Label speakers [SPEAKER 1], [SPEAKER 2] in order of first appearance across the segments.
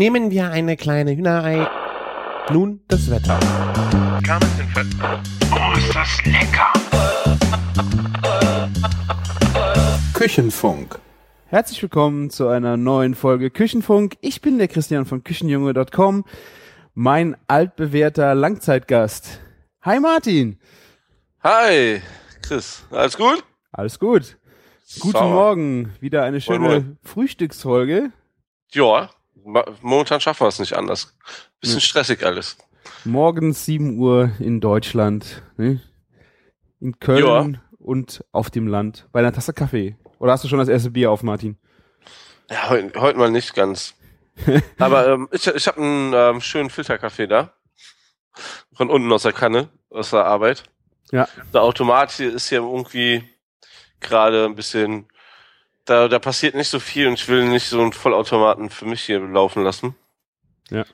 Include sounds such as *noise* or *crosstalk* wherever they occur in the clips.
[SPEAKER 1] Nehmen wir eine kleine Hühnerei. Nun das Wetter.
[SPEAKER 2] Oh, ist das lecker!
[SPEAKER 3] Küchenfunk.
[SPEAKER 4] Herzlich willkommen zu einer neuen Folge Küchenfunk. Ich bin der Christian von Küchenjunge.com, mein altbewährter Langzeitgast. Hi Martin.
[SPEAKER 5] Hi, Chris. Alles gut?
[SPEAKER 4] Alles gut. Guten
[SPEAKER 5] Sauer.
[SPEAKER 4] Morgen. Wieder eine schöne. Frühstücksfolge.
[SPEAKER 5] Ja, momentan schaffen wir es nicht anders. Bisschen
[SPEAKER 4] Ja.
[SPEAKER 5] stressig alles.
[SPEAKER 4] Morgens 7 Uhr in Deutschland. Ne? In Köln und auf dem Land. Bei einer Tasse Kaffee. Oder hast du schon das erste Bier auf, Martin?
[SPEAKER 5] Ja, heute, heute mal nicht ganz. *laughs* Aber ähm, ich, ich habe einen ähm, schönen Filterkaffee da. Von unten aus der Kanne, aus der Arbeit.
[SPEAKER 4] Ja.
[SPEAKER 5] Der Automat hier ist hier irgendwie gerade ein bisschen. Da, da passiert nicht so viel und ich will nicht so einen Vollautomaten für mich hier laufen lassen.
[SPEAKER 4] Ja.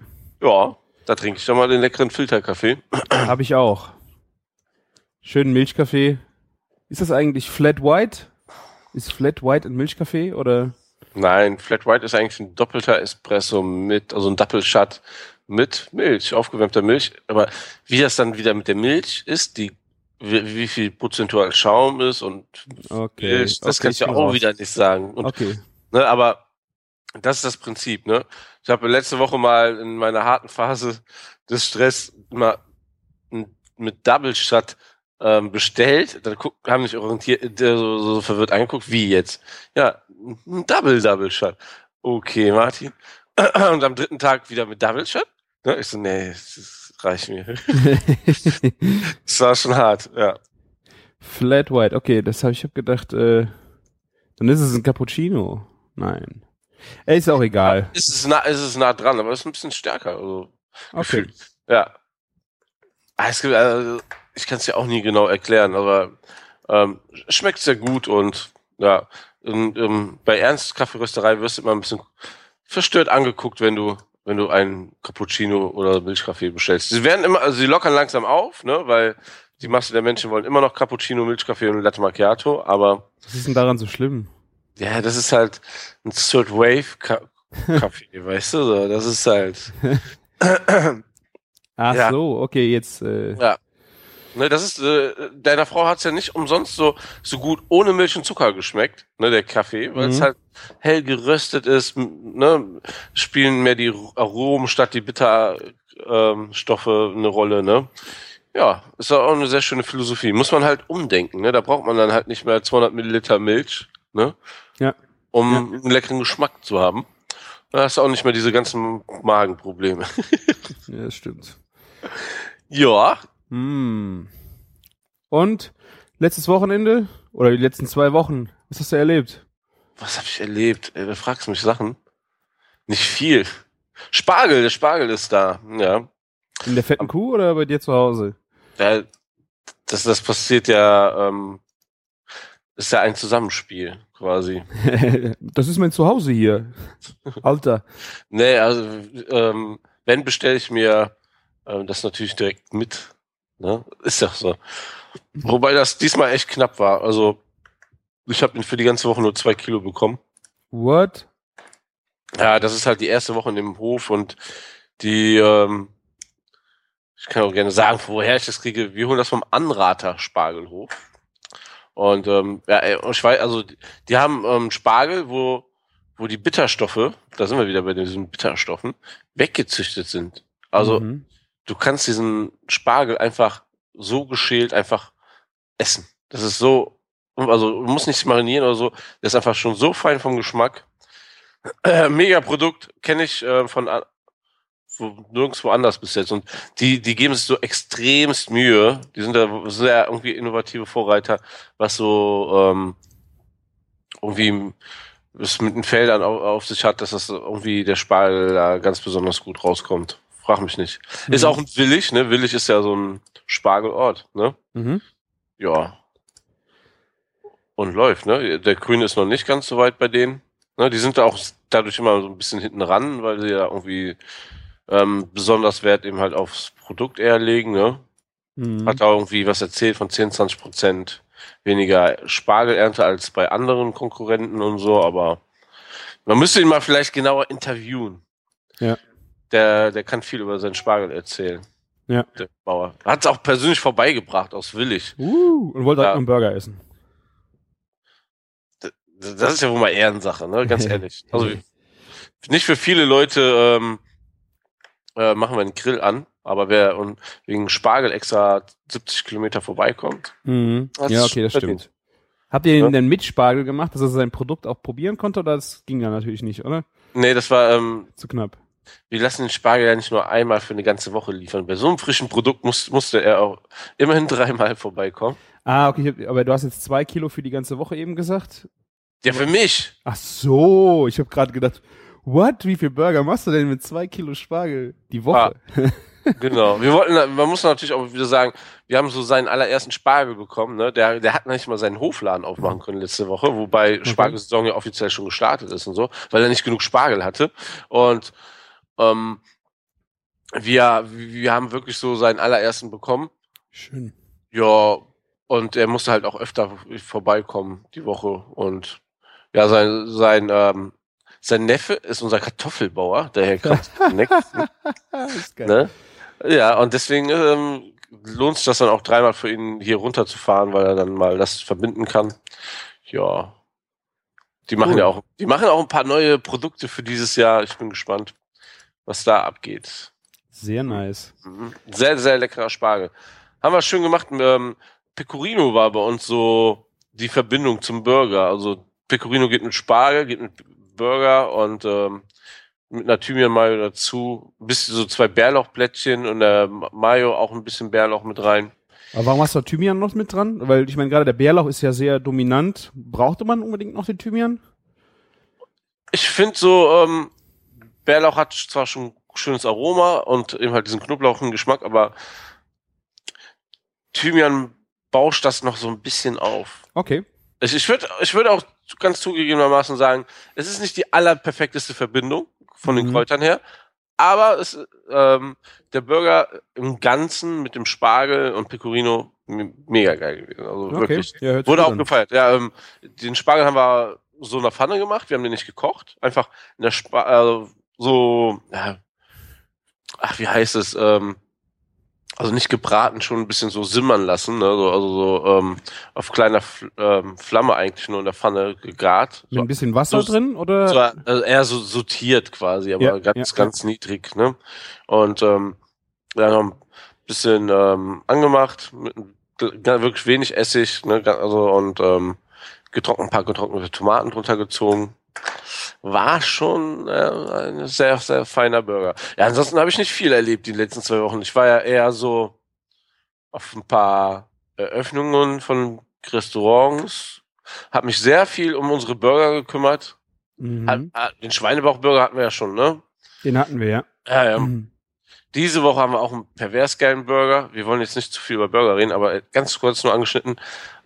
[SPEAKER 5] Ja, da trinke ich doch mal den leckeren Filterkaffee. *clears throat*
[SPEAKER 4] Habe ich auch. Schönen Milchkaffee. Ist das eigentlich Flat White? Ist Flat White ein Milchkaffee oder?
[SPEAKER 5] Nein, Flat White ist eigentlich ein doppelter Espresso mit, also ein Double Shot mit Milch, aufgewärmter Milch. Aber wie das dann wieder mit der Milch ist, die wie, wie viel prozentual Schaum ist und
[SPEAKER 4] Okay.
[SPEAKER 5] Milch, das
[SPEAKER 4] okay,
[SPEAKER 5] kann ich ja auch
[SPEAKER 4] raus.
[SPEAKER 5] wieder nicht sagen. Und,
[SPEAKER 4] Okay.
[SPEAKER 5] ne, aber das ist das Prinzip. Ne? Ich habe letzte Woche mal in meiner harten Phase des Stress mal mit Double Shot ähm, bestellt. Dann guck, haben mich orientiert, der so, so verwirrt angeguckt, wie jetzt? Ja, ein Double Double Shot. Okay, Martin. *clears throat* Und am dritten Tag wieder mit Double Shot? Ne? Ich so, nee, das reicht mir. *laughs* Das war schon hart, ja.
[SPEAKER 4] Flat White. Okay, das habe ich hab gedacht. Äh, dann ist es ein Cappuccino. Nein. Ey, ist auch egal.
[SPEAKER 5] Es ist nah, es ist nah dran, aber es ist ein bisschen stärker. Also,
[SPEAKER 4] Okay.
[SPEAKER 5] gefühlt. Ja. Ah, Es gibt, also, ich kann es ja auch nie genau erklären, aber ähm, schmeckt sehr gut und ja, in, ähm, bei Ernst Kaffeerösterei wirst du immer ein bisschen verstört angeguckt, wenn du wenn du einen Cappuccino oder Milchkaffee bestellst. Sie werden immer, also sie lockern langsam auf, ne, weil die Masse der Menschen wollen immer noch Cappuccino, Milchkaffee und Latte Macchiato, aber
[SPEAKER 4] Was ist denn daran so schlimm?
[SPEAKER 5] ja, das ist halt ein Third Wave Ka *laughs* Kaffee, weißt du, so, das ist halt
[SPEAKER 4] Ach
[SPEAKER 5] Ja.
[SPEAKER 4] so, okay, jetzt. Äh,
[SPEAKER 5] Ja. Ne, das ist, äh, deiner Frau hat's ja nicht umsonst so, so gut ohne Milch und Zucker geschmeckt, ne, der Kaffee, weil es
[SPEAKER 4] Mhm.
[SPEAKER 5] halt hell geröstet ist, ne, spielen mehr die Aromen statt die Bitterstoffe ähm, Stoffe eine Rolle, ne. Ja, ist auch eine sehr schöne Philosophie. Muss man halt umdenken, ne, da braucht man dann halt nicht mehr 200 Milliliter Milch, ne,
[SPEAKER 4] Ja.
[SPEAKER 5] um einen leckeren Geschmack zu haben. Da hast du auch nicht mehr diese ganzen Magenprobleme. *laughs*
[SPEAKER 4] ja, stimmt.
[SPEAKER 5] ja,
[SPEAKER 4] Hm. Und letztes Wochenende oder die letzten zwei Wochen, was hast du erlebt?
[SPEAKER 5] Was habe ich erlebt? Ey, du fragst mich Sachen. Nicht viel. Spargel, der Spargel ist da. Ja.
[SPEAKER 4] In der fetten Kuh oder bei dir zu Hause?
[SPEAKER 5] ja das, das passiert ja, ähm, ist ja ein Zusammenspiel quasi. *laughs*
[SPEAKER 4] das ist mein Zuhause hier. Alter.
[SPEAKER 5] Nee, also ähm, wenn bestelle ich mir ähm, das natürlich direkt mit. Ne? Ist ja so. Wobei das diesmal echt knapp war. Also ich habe ihn für die ganze Woche nur zwei Kilo bekommen.
[SPEAKER 4] What?
[SPEAKER 5] Ja, das ist halt die erste Woche in dem Hof und die, ähm, ich kann auch gerne sagen, woher ich das kriege. Wir holen das vom Anrater Spargelhof. Und ähm, ja, ich weiß, also die, die haben ähm, Spargel, wo, wo die Bitterstoffe, da sind wir wieder bei diesen Bitterstoffen, weggezüchtet sind. Also
[SPEAKER 4] Mhm.
[SPEAKER 5] Du kannst diesen Spargel einfach so geschält einfach essen. Das ist so, also du musst nichts marinieren oder so. Der ist einfach schon so fein vom Geschmack. *clears throat* Äh, Mega Produkt, kenne ich äh, von wo, nirgendwo anders bis jetzt. Und die, die geben sich so extremst Mühe. Die sind da sehr irgendwie innovative Vorreiter, was so ähm, irgendwie es mit den Feldern auf, auf sich hat, dass das irgendwie der Spargel da ganz besonders gut rauskommt. Frag mich nicht. Ist
[SPEAKER 4] Mhm.
[SPEAKER 5] auch ein Willig, ne? Willig ist ja so ein Spargelort, ne?
[SPEAKER 4] Mhm.
[SPEAKER 5] Ja. Und läuft, ne? Der Grüne ist noch nicht ganz so weit bei denen. Ne? Die sind da auch dadurch immer so ein bisschen hinten ran, weil sie ja irgendwie ähm, besonders Wert eben halt aufs Produkt eher legen, ne?
[SPEAKER 4] Mhm.
[SPEAKER 5] Hat da irgendwie was erzählt von 10, 20 Prozent weniger Spargelernte als bei anderen Konkurrenten und so, aber man müsste ihn mal vielleicht genauer interviewen.
[SPEAKER 4] Ja.
[SPEAKER 5] Der, der kann viel über seinen Spargel erzählen.
[SPEAKER 4] Ja.
[SPEAKER 5] Der Bauer. Hat es auch persönlich vorbeigebracht aus Willig.
[SPEAKER 4] Uh, und wollte
[SPEAKER 5] Ja.
[SPEAKER 4] auch einen Burger essen.
[SPEAKER 5] Das ist ja wohl mal Ehrensache, ne? Ganz *laughs* ehrlich. Also nicht für viele Leute ähm, äh, machen wir einen Grill an, aber wer und wegen Spargel extra 70 Kilometer vorbeikommt,
[SPEAKER 4] Mhm.
[SPEAKER 5] Das
[SPEAKER 4] Ja, okay, das
[SPEAKER 5] verdient.
[SPEAKER 4] stimmt. Habt ihr ihn
[SPEAKER 5] Ja.
[SPEAKER 4] denn mit Spargel gemacht, dass er sein Produkt auch probieren konnte, oder das ging ja natürlich nicht, oder?
[SPEAKER 5] nee, das war, ähm,
[SPEAKER 4] Zu knapp.
[SPEAKER 5] Wir lassen den Spargel ja nicht nur einmal für eine ganze Woche liefern. Bei so einem frischen Produkt muss, musste er auch immerhin *laughs* dreimal vorbeikommen.
[SPEAKER 4] Ah, okay, hab, aber du hast jetzt zwei Kilo für die ganze Woche eben gesagt.
[SPEAKER 5] Ja, für mich.
[SPEAKER 4] Ach so, ich habe gerade gedacht, what? Wie viel Burger machst du denn mit zwei Kilo Spargel die Woche? *laughs*
[SPEAKER 5] Genau. Wir wollten, man muss natürlich auch wieder sagen, wir haben so seinen allerersten Spargel bekommen, ne? Der, der hat nicht mal seinen Hofladen aufmachen können letzte Woche, wobei Spargelsaison ja offiziell schon gestartet ist und so, weil er nicht genug Spargel hatte. Und ähm, wir, wir haben wirklich so seinen allerersten bekommen.
[SPEAKER 4] Schön.
[SPEAKER 5] Ja, und er musste halt auch öfter vorbeikommen die Woche. Und ja, sein, sein, ähm, sein Neffe ist unser Kartoffelbauer, *laughs* Neck,
[SPEAKER 4] ist geil.
[SPEAKER 5] ne? Ja, und deswegen ähm, lohnt sich das dann auch dreimal für ihn hier runterzufahren, weil er dann mal das verbinden kann. Ja. Die machen
[SPEAKER 4] Cool.
[SPEAKER 5] ja auch, die machen auch ein paar neue Produkte für dieses Jahr. Ich bin gespannt, was da abgeht.
[SPEAKER 4] Sehr nice.
[SPEAKER 5] Mhm. Sehr, sehr leckerer Spargel. Haben wir schön gemacht. Ähm, Pecorino war bei uns so die Verbindung zum Burger. Also Pecorino geht mit Spargel, geht mit Burger und ähm, mit einer Thymian-Mayo dazu. Ein bisschen so zwei Bärlauchblättchen und der Mayo auch ein bisschen Bärlauch mit rein.
[SPEAKER 4] Aber warum hast du Thymian noch mit dran? Weil ich meine, gerade der Bärlauch ist ja sehr dominant. Brauchte man unbedingt noch den Thymian?
[SPEAKER 5] Ich finde so, ähm, Bärlauch hat zwar schon ein schönes Aroma und eben halt diesen knoblauchigen Geschmack, aber Thymian bauscht das noch so ein bisschen auf.
[SPEAKER 4] Okay.
[SPEAKER 5] Ich, ich würde ich würd auch ganz zugegebenermaßen sagen, es ist nicht die allerperfekteste Verbindung von den
[SPEAKER 4] Mhm.
[SPEAKER 5] Kräutern her, aber es, ähm, der Burger im Ganzen mit dem Spargel und Pecorino me- mega geil gewesen. Also
[SPEAKER 4] Okay.
[SPEAKER 5] wirklich.
[SPEAKER 4] Ja,
[SPEAKER 5] Wurde auch
[SPEAKER 4] an.
[SPEAKER 5] gefeiert. Ja, ähm, den Spargel haben wir so in der Pfanne gemacht. Wir haben den nicht gekocht. Einfach in der Spa also so, ja, ach, wie heißt es? Ähm, also nicht gebraten, schon ein bisschen so simmern lassen. Ne? So, also so ähm, auf kleiner F ähm, Flamme eigentlich nur in der Pfanne gegart.
[SPEAKER 4] Mit
[SPEAKER 5] So,
[SPEAKER 4] ein bisschen Wasser
[SPEAKER 5] so-
[SPEAKER 4] drin oder?
[SPEAKER 5] so, also eher so sortiert quasi, aber
[SPEAKER 4] Ja,
[SPEAKER 5] ganz,
[SPEAKER 4] ja,
[SPEAKER 5] ganz niedrig. Ne? Und ähm, ja, noch ein bisschen ähm, angemacht, mit wirklich wenig Essig, ne? also und ähm, getrocknet, ein paar getrocknete Tomaten drunter gezogen. War schon äh, ein sehr, sehr feiner Burger. Ja, ansonsten habe ich nicht viel erlebt die letzten zwei Wochen. Ich war ja eher so auf ein paar Eröffnungen von Restaurants, habe mich sehr viel um unsere Burger gekümmert.
[SPEAKER 4] Mhm.
[SPEAKER 5] Den Schweinebauchburger hatten wir ja schon, ne?
[SPEAKER 4] Den hatten wir, ja.
[SPEAKER 5] Ja, ja.
[SPEAKER 4] Mhm.
[SPEAKER 5] Diese Woche haben wir auch einen pervers geilen Burger. Wir wollen jetzt nicht zu viel über Burger reden, aber ganz kurz nur angeschnitten.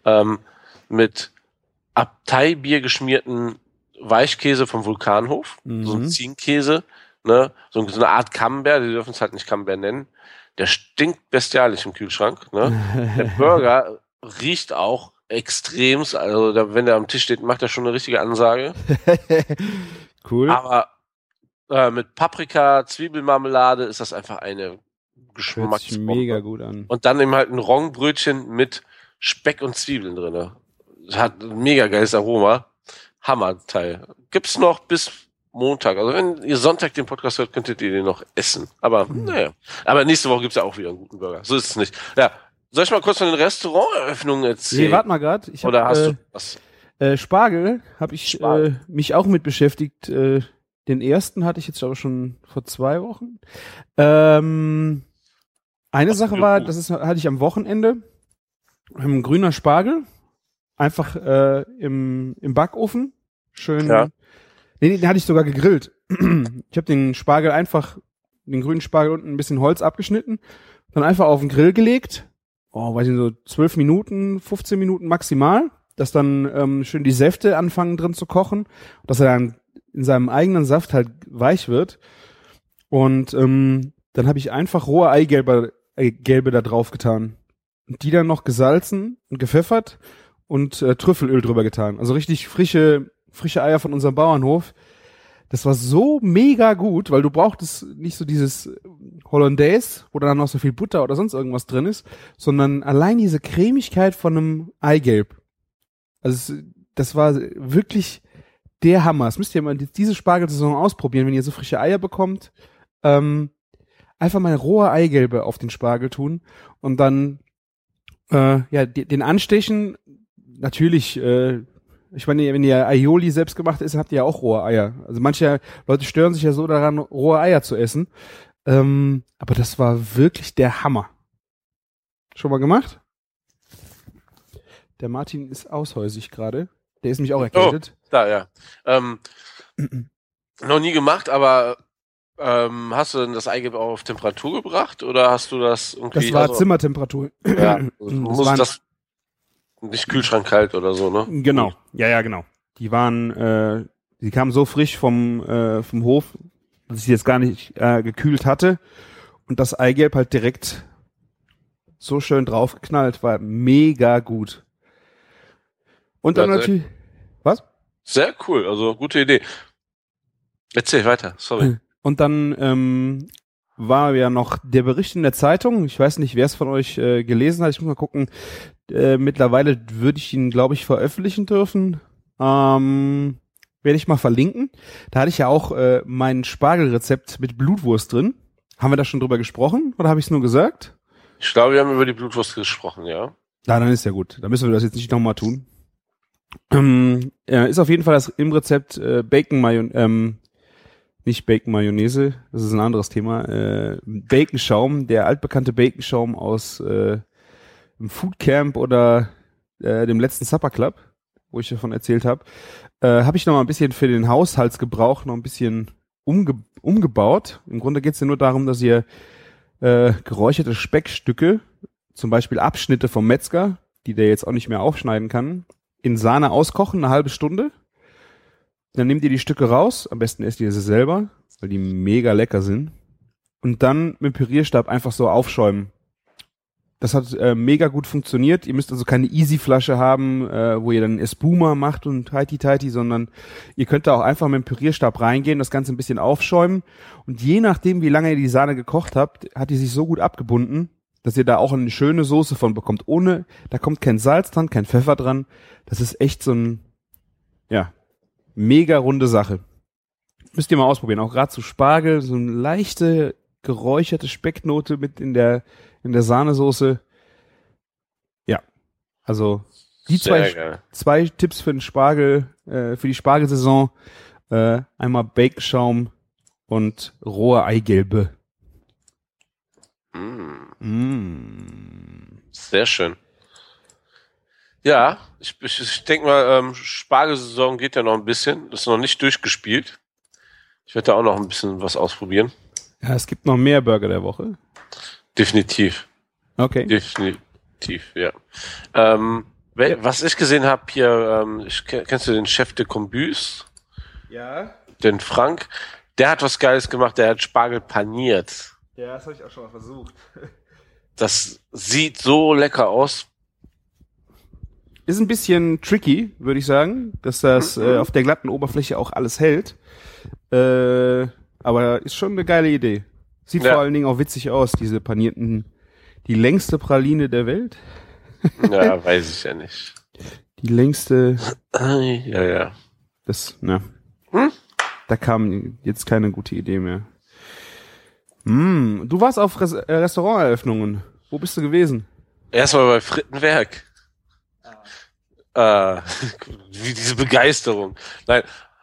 [SPEAKER 5] Ähm, mit Abteibier geschmierten Weichkäse vom Vulkanhof. So ein
[SPEAKER 4] Mhm.
[SPEAKER 5] Ziegenkäse. Ne? So, so eine Art Camembert. Die dürfen es halt nicht Camembert nennen. Der stinkt bestialisch im Kühlschrank. Ne? Der *laughs* Burger riecht auch extremst. Also, da, wenn der am Tisch steht, macht er schon eine richtige Ansage. *laughs*
[SPEAKER 4] cool.
[SPEAKER 5] Aber äh, mit Paprika, Zwiebelmarmelade ist das einfach eine Geschmacksbombe.
[SPEAKER 4] mega gut an.
[SPEAKER 5] Und dann eben halt ein Roggenbrötchen mit Speck und Zwiebeln drinne. Hat ein mega geiles Aroma. Hammerteil. Gibt's noch bis Montag. Also wenn ihr Sonntag den Podcast hört, könntet ihr den noch essen. Aber
[SPEAKER 4] Mhm.
[SPEAKER 5] naja. Aber nächste Woche gibt's ja auch wieder einen guten Burger. So ist es nicht. Ja. Soll ich mal kurz von den Restauranteröffnungen erzählen?
[SPEAKER 4] Nee, warte mal hab,
[SPEAKER 5] Oder hast
[SPEAKER 4] äh,
[SPEAKER 5] du was?
[SPEAKER 4] Äh, Spargel habe ich
[SPEAKER 5] Spargel.
[SPEAKER 4] Äh, mich auch mit beschäftigt. Äh, den ersten hatte ich jetzt aber schon vor zwei Wochen. Ähm, eine Sache war, das ist, hatte ich am Wochenende. Ähm, grüner Spargel. Einfach äh, im, im Backofen. Schön.
[SPEAKER 5] Ja.
[SPEAKER 4] Nee, den hatte ich sogar gegrillt. *clears throat* ich habe den Spargel einfach, den grünen Spargel unten ein bisschen Holz abgeschnitten, dann einfach auf den Grill gelegt. Oh, weiß ich so, zwölf Minuten, 15 Minuten maximal dass dann ähm, schön die Säfte anfangen drin zu kochen, dass er dann in seinem eigenen Saft halt weich wird. Und ähm, dann habe ich einfach rohe Eigelbe äh, Gelbe da drauf getan. Und die dann noch gesalzen und gepfeffert und äh, Trüffelöl drüber getan. Also richtig frische, frische Eier von unserem Bauernhof. Das war so mega gut, weil du brauchtest nicht so dieses Hollandaise, wo dann noch so viel Butter oder sonst irgendwas drin ist, sondern allein diese Cremigkeit von einem Eigelb. Also das war wirklich der Hammer. Das müsst ihr mal diese Spargelsaison ausprobieren, wenn ihr so frische Eier bekommt. Ähm, einfach mal rohe Eigelbe auf den Spargel tun und dann äh, ja den anstechen. Natürlich äh, ich meine, wenn ihr Aioli selbst gemacht ist, habt ihr ja auch rohe Eier. Also manche Leute stören sich ja so daran, rohe Eier zu essen. Ähm, aber das war wirklich der Hammer. Schon mal gemacht? Der Martin ist aushäusig gerade. Der ist nämlich auch erkältet.
[SPEAKER 5] Oh, da, ja. Ähm, noch nie gemacht, aber ähm, hast du denn das Eigelb auch auf Temperatur gebracht oder hast du das irgendwie?
[SPEAKER 4] Das war also, Zimmertemperatur.
[SPEAKER 5] Ja, *clears throat* also muss das nicht Kühlschrank kalt oder so, ne?
[SPEAKER 4] Genau. Ja, ja, genau. Die waren, äh, die kamen so frisch vom, äh, vom Hof, dass ich sie jetzt gar nicht äh, gekühlt hatte. Und das Eigelb halt direkt so schön draufgeknallt, war mega gut. Und dann ja, natürlich. Was?
[SPEAKER 5] Sehr cool, also gute Idee. Erzähl weiter, sorry. *laughs*
[SPEAKER 4] Und dann ähm, war ja noch der Bericht in der Zeitung. Ich weiß nicht, wer es von euch äh, gelesen hat. Ich muss mal gucken. Äh, mittlerweile würde ich ihn, glaube ich, veröffentlichen dürfen. Ähm, werde ich mal verlinken. Da hatte ich ja auch äh, mein Spargelrezept mit Blutwurst drin. Haben wir da schon drüber gesprochen oder habe ich es nur gesagt?
[SPEAKER 5] Ich glaube, wir haben über die Blutwurst gesprochen, ja.
[SPEAKER 4] Ja, dann ist ja gut. Dann müssen wir das jetzt nicht nochmal tun. Ähm, ja, ist auf jeden Fall das im Rezept äh, Bacon Mayon ähm, nicht Bacon Mayonnaise, das ist ein anderes Thema. Äh, Bacon-Schaum, der altbekannte Bacon-Schaum aus äh, dem Foodcamp oder äh, dem letzten Supper Club, wo ich davon erzählt habe, äh, habe ich noch mal ein bisschen für den Haushaltsgebrauch noch ein bisschen umge umgebaut. Im Grunde geht es ja nur darum, dass ihr äh, geräucherte Speckstücke, zum Beispiel Abschnitte vom Metzger, die der jetzt auch nicht mehr aufschneiden kann, in Sahne auskochen, eine halbe Stunde dann nehmt ihr die Stücke raus, am besten esst ihr sie selber, weil die mega lecker sind. Und dann mit Pürierstab einfach so aufschäumen. Das hat äh, mega gut funktioniert. Ihr müsst also keine Easy-Flasche haben, äh, wo ihr dann Espuma macht und heiti teiti, sondern ihr könnt da auch einfach mit dem Pürierstab reingehen, das Ganze ein bisschen aufschäumen. Und je nachdem, wie lange ihr die Sahne gekocht habt, hat die sich so gut abgebunden, dass ihr da auch eine schöne Soße von bekommt. Ohne, da kommt kein Salz dran, kein Pfeffer dran. Das ist echt so ein, ja, Mega runde Sache. Müsst ihr mal ausprobieren. Auch gerade zu Spargel, so eine leichte geräucherte Specknote mit in der, in der Sahnesoße. Ja. Also, die zwei, zwei Tipps für den Spargel, äh, für die Spargelsaison. Äh, einmal Baconschaum und rohe Eigelbe.
[SPEAKER 5] Mm. Mm. Sehr schön. Ja, ich, ich, ich denke mal, ähm, Spargelsaison geht ja noch ein bisschen. Das ist noch nicht durchgespielt. Ich werde da auch noch ein bisschen was ausprobieren.
[SPEAKER 4] Ja, es gibt noch mehr Burger der Woche.
[SPEAKER 5] Definitiv.
[SPEAKER 4] Okay.
[SPEAKER 5] Definitiv, ja. Ähm, ja. Was ich gesehen habe hier, ähm, ich, kennst du den Chef de Combus?
[SPEAKER 4] Ja.
[SPEAKER 5] Den Frank. Der hat was Geiles gemacht, der hat Spargel paniert.
[SPEAKER 4] Ja, das habe ich auch schon mal versucht.
[SPEAKER 5] Das sieht so lecker aus.
[SPEAKER 4] Ist ein bisschen tricky, würde ich sagen, dass das äh, auf der glatten Oberfläche auch alles hält. Äh, aber ist schon eine geile Idee. Sieht ja. vor allen Dingen auch witzig aus, diese panierten, die längste Praline der Welt. *laughs*
[SPEAKER 5] ja, weiß ich ja nicht.
[SPEAKER 4] Die längste. *clears throat*
[SPEAKER 5] Ja, ja.
[SPEAKER 4] Das, ne. Hm? Da kam jetzt keine gute Idee mehr. Hm, du warst auf Res äh, Restauranteröffnungen. Wo bist du gewesen?
[SPEAKER 5] Erstmal bei Frittenwerk äh, *laughs* wie diese Begeisterung. Nein,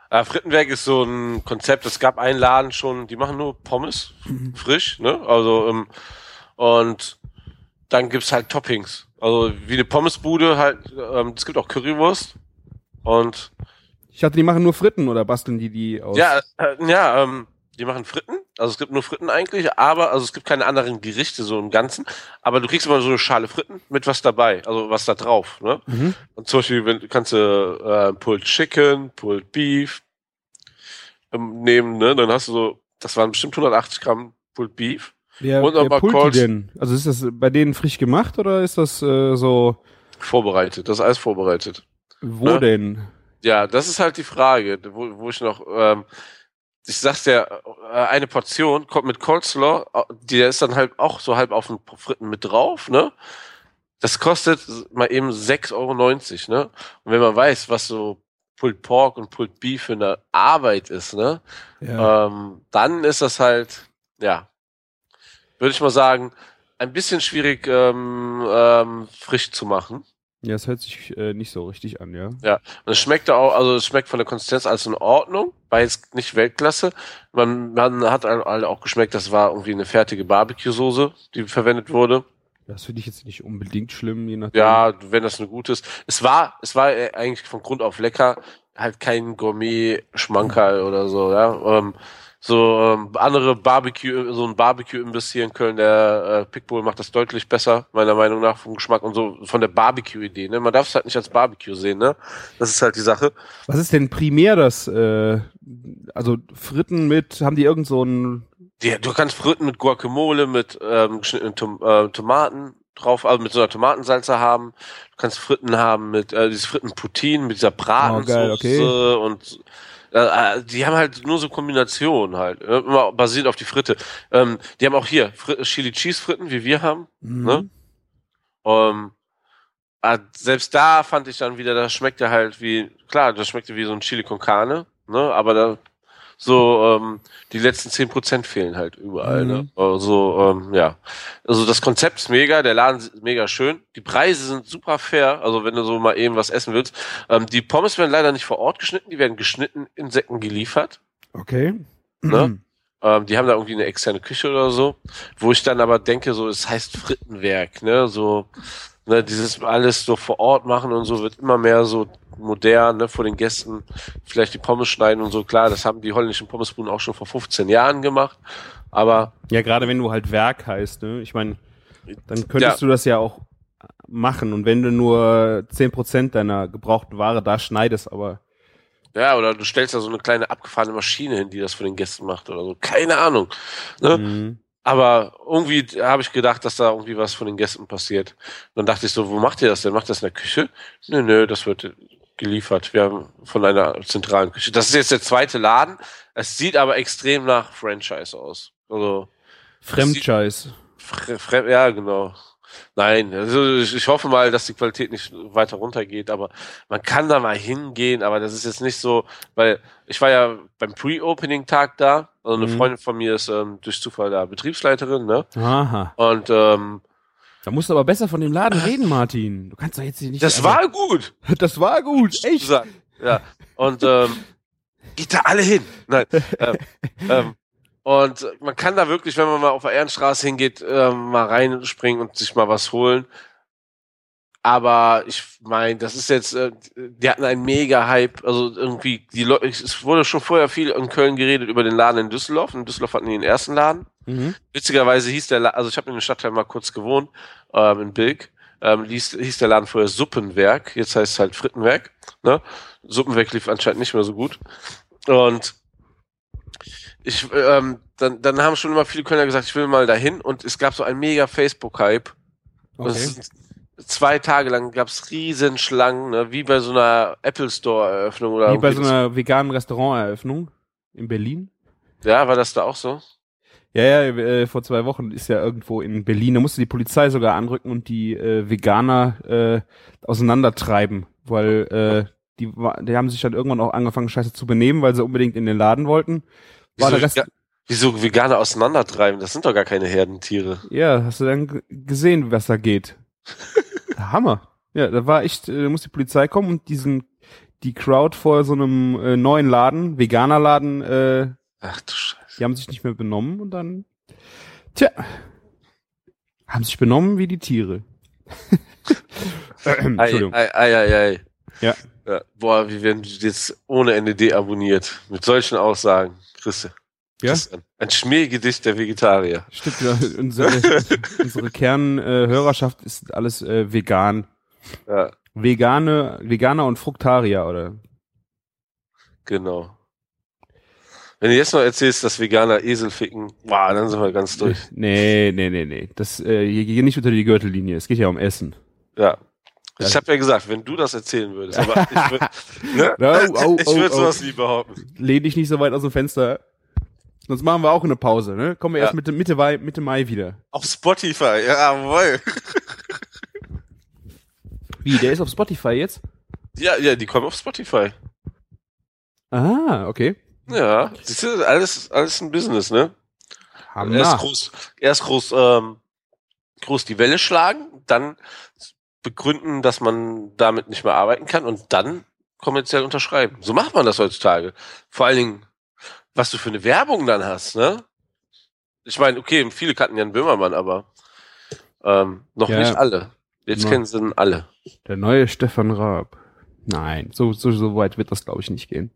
[SPEAKER 5] äh, Frittenwerk ist so ein Konzept, es gab einen Laden schon, die machen nur Pommes, mhm. frisch, ne? Also, ähm, und dann gibt's halt Toppings. Also wie eine Pommesbude halt, ähm, es gibt auch Currywurst und
[SPEAKER 4] ich hatte, die machen nur Fritten oder basteln die die aus?
[SPEAKER 5] Ja, äh, ja, ähm, die machen Fritten. Also es gibt nur Fritten eigentlich, aber also es gibt keine anderen Gerichte so im Ganzen. Aber du kriegst immer so eine Schale Fritten mit was dabei, also was da drauf. Ne? Mhm. Und zum Beispiel wenn, kannst du äh, Pulled Chicken, Pulled Beef ähm, nehmen. Ne? Dann hast du so, das waren bestimmt 180 Gramm Pulled Beef.
[SPEAKER 4] Wer, und wer pullt die denn? Also ist das bei denen frisch gemacht oder ist das äh, so
[SPEAKER 5] vorbereitet? Das ist alles vorbereitet.
[SPEAKER 4] Wo ne? denn?
[SPEAKER 5] Ja, das ist halt die Frage, wo, wo ich noch ähm, ich sag's dir, äh, eine Portion kommt mit Coleslaw, äh, die ist dann halt auch so halb auf den Fritten mit drauf, ne? Das kostet mal eben 6,90 Euro, ne? Und wenn man weiß, was so Pulled Pork und Pulled Beef für eine Arbeit ist, ne?
[SPEAKER 4] Ja.
[SPEAKER 5] Ähm, dann ist das halt, ja, würde ich mal sagen, ein bisschen schwierig ähm, ähm, frisch zu machen.
[SPEAKER 4] Ja, es hört sich äh, nicht so richtig an, ja.
[SPEAKER 5] Und es schmeckt auch, also es schmeckt von der Konsistenz alles in Ordnung, war jetzt nicht Weltklasse. Man, man hat halt auch geschmeckt, das war irgendwie eine fertige Barbecue-Soße, die verwendet wurde.
[SPEAKER 4] Das finde ich jetzt nicht unbedingt schlimm, je nachdem.
[SPEAKER 5] Ja, wenn das eine gute ist. Es war, es war äh, eigentlich von Grund auf lecker, halt kein Gourmet-Schmankerl oder so, ja. Ähm, so ähm, andere Barbecue, so ein Barbecue-Imbiss hier in Köln, der äh, Pickbull macht das deutlich besser, meiner Meinung nach, vom Geschmack und so von der Barbecue-Idee. Ne? Man darf es halt nicht als Barbecue sehen, ne? Das ist halt die Sache.
[SPEAKER 4] Was ist denn primär das, äh, also Fritten mit, haben die irgend so ein,
[SPEAKER 5] Die, du kannst Fritten mit Guacamole, mit ähm, geschnittenen Tom äh, Tomaten drauf, also mit so einer Tomatensalze haben. Du kannst Fritten haben mit äh, dieses Fritten Poutine, mit dieser Bratensoße
[SPEAKER 4] geil, okay.
[SPEAKER 5] und die haben halt nur so Kombinationen halt, äh, immer basiert auf die Fritte. Ähm, die haben auch hier Fri Chili Cheese Fritten, wie wir haben. Ne? Ähm, ah, selbst da fand ich dann wieder, das schmeckte halt wie, klar, das schmeckte wie so ein Chili con Carne, ne? aber da so ähm, die letzten 10% fehlen halt überall.
[SPEAKER 4] Mhm.
[SPEAKER 5] Ne? Also ähm, ja, also das Konzept ist mega, der Laden ist mega schön, die Preise sind super fair, also wenn du so mal eben was essen willst. Ähm, die Pommes werden leider nicht vor Ort geschnitten, die werden geschnitten in Säcken geliefert.
[SPEAKER 4] okay.
[SPEAKER 5] Ne? Ähm, die haben da irgendwie eine externe Küche oder so, wo ich dann aber denke, so, es heißt Frittenwerk, ne, so, ne, dieses alles so vor Ort machen und so wird immer mehr so modern, ne, vor den Gästen, vielleicht die Pommes schneiden und so, klar, das haben die holländischen Pommesbuden auch schon vor 15 Jahren gemacht, aber
[SPEAKER 4] Ja, gerade wenn du halt Werk heißt, ne? Ich meine, dann könntest
[SPEAKER 5] Ja.
[SPEAKER 4] du das ja auch machen. Und wenn du nur 10% deiner gebrauchten Ware da schneidest, aber
[SPEAKER 5] ja, oder du stellst da so eine kleine abgefahrene Maschine hin, die das für den Gästen macht oder so, keine Ahnung, ne,
[SPEAKER 4] Mhm.
[SPEAKER 5] Aber irgendwie habe ich gedacht, dass da irgendwie was von den Gästen passiert. Dann dachte ich so, wo macht ihr das denn? Macht ihr das in der Küche? Nö, nö, das wird geliefert. Wir haben von einer zentralen Küche. Das ist jetzt der zweite Laden. Es sieht aber extrem nach Franchise aus. Also,
[SPEAKER 4] Fremdscheiß.
[SPEAKER 5] fre fre ja, genau. Nein, also ich, ich hoffe mal, dass die Qualität nicht weiter runtergeht, aber man kann da mal hingehen, aber das ist jetzt nicht so, weil ich war ja beim Pre-Opening-Tag da, also eine
[SPEAKER 4] Mhm.
[SPEAKER 5] Freundin von mir ist ähm, durch Zufall da Betriebsleiterin, ne?
[SPEAKER 4] Aha.
[SPEAKER 5] Und ähm,
[SPEAKER 4] Da musst du aber besser von dem Laden reden, Martin. Du kannst doch jetzt hier nicht.
[SPEAKER 5] das
[SPEAKER 4] also-
[SPEAKER 5] war gut. *laughs*
[SPEAKER 4] Das war gut, echt.
[SPEAKER 5] Ja. Und ähm, geht da alle hin. Nein. ähm, *laughs* ähm, und man kann da wirklich, wenn man mal auf der Ehrenstraße hingeht, ähm, mal reinspringen und sich mal was holen. Aber ich meine, das ist jetzt, äh, die hatten einen Mega-Hype. Also irgendwie, die Leute, es wurde schon vorher viel in Köln geredet über den Laden in Düsseldorf. In Düsseldorf hatten die den ersten Laden.
[SPEAKER 4] Mhm.
[SPEAKER 5] Witzigerweise hieß der, La also ich habe in dem Stadtteil mal kurz gewohnt, ähm, in Bilk, ähm, hieß, hieß der Laden vorher Suppenwerk, jetzt heißt es halt Frittenwerk. Ne? Suppenwerk lief anscheinend nicht mehr so gut. Und ich, ähm, dann, dann haben schon immer viele Kölner gesagt, ich will mal dahin und es gab so einen mega Facebook-Hype.
[SPEAKER 4] Okay.
[SPEAKER 5] Zwei Tage lang gab es riesen Schlangen, ne? wie bei so einer Apple Store-Eröffnung oder
[SPEAKER 4] Wie bei so einer veganen Restauranteröffnung in Berlin.
[SPEAKER 5] Ja, war das da auch so?
[SPEAKER 4] Ja, ja, äh, vor zwei Wochen ist ja irgendwo in Berlin, da musste die Polizei sogar anrücken und die äh, Veganer äh, auseinandertreiben, weil äh, die, die haben sich dann irgendwann auch angefangen, scheiße zu benehmen, weil sie unbedingt in den Laden wollten. War der Rest,
[SPEAKER 5] Wieso Veganer auseinandertreiben? Das sind doch gar keine Herdentiere.
[SPEAKER 4] ja, hast du dann gesehen, was da geht? *laughs* Hammer. Ja, da war echt, äh, da muss die Polizei kommen und diesen, die Crowd vor so einem äh, neuen Laden, Veganerladen, äh,
[SPEAKER 5] Ach du Scheiße.
[SPEAKER 4] Die haben sich nicht mehr benommen und dann, tja, haben sich benommen wie die Tiere. *laughs*
[SPEAKER 5] Ei,
[SPEAKER 4] Entschuldigung.
[SPEAKER 5] ei, ei, ei, ei.
[SPEAKER 4] Ja.
[SPEAKER 5] ja. Boah, wir werden jetzt ohne Ende deabonniert. Mit solchen Aussagen. Christe.
[SPEAKER 4] Ja?
[SPEAKER 5] Christian. Ein Schmähgedicht der Vegetarier.
[SPEAKER 4] Stimmt, ja, *laughs* unsere, unsere Kernhörerschaft ist alles äh, vegan.
[SPEAKER 5] Ja,
[SPEAKER 4] Vegane, Veganer und Fruktarier, oder?
[SPEAKER 5] genau. Wenn du jetzt noch erzählst, dass Veganer Esel ficken, boah, dann sind wir ganz durch. *laughs*
[SPEAKER 4] Nee, nee, nee, nee. Das äh, hier geht nicht unter die Gürtellinie. Es geht ja um Essen.
[SPEAKER 5] Ja. Ich habe ja gesagt, wenn du das erzählen würdest, aber ich würde *laughs* ne?
[SPEAKER 4] Oh, oh,
[SPEAKER 5] ich
[SPEAKER 4] oh,
[SPEAKER 5] würd
[SPEAKER 4] oh.
[SPEAKER 5] sowas nie behaupten.
[SPEAKER 4] Lehn dich nicht so weit aus dem Fenster. Sonst machen wir auch eine Pause, ne? Kommen wir
[SPEAKER 5] Ja.
[SPEAKER 4] erst Mitte, Mitte, Mai, Mitte Mai wieder.
[SPEAKER 5] Auf Spotify, jawohl.
[SPEAKER 4] Wie, der ist auf Spotify jetzt?
[SPEAKER 5] Ja, ja, die kommen auf Spotify.
[SPEAKER 4] Ah, okay.
[SPEAKER 5] Ja, siehst du, alles, alles ein Business, ne?
[SPEAKER 4] Hammer.
[SPEAKER 5] Erst groß, erst groß, ähm, groß die Welle schlagen, dann begründen, dass man damit nicht mehr arbeiten kann und dann kommerziell unterschreiben. So macht man das heutzutage. Vor allen Dingen, was du für eine Werbung dann hast, ne? Ich meine, okay, viele kannten Jan Böhmermann, aber ähm, noch
[SPEAKER 4] Ja.
[SPEAKER 5] nicht alle. Jetzt
[SPEAKER 4] Noch.
[SPEAKER 5] kennen sie ihn alle.
[SPEAKER 4] Der neue Stefan Raab. Nein, so, so, so weit wird das, glaube ich, nicht gehen.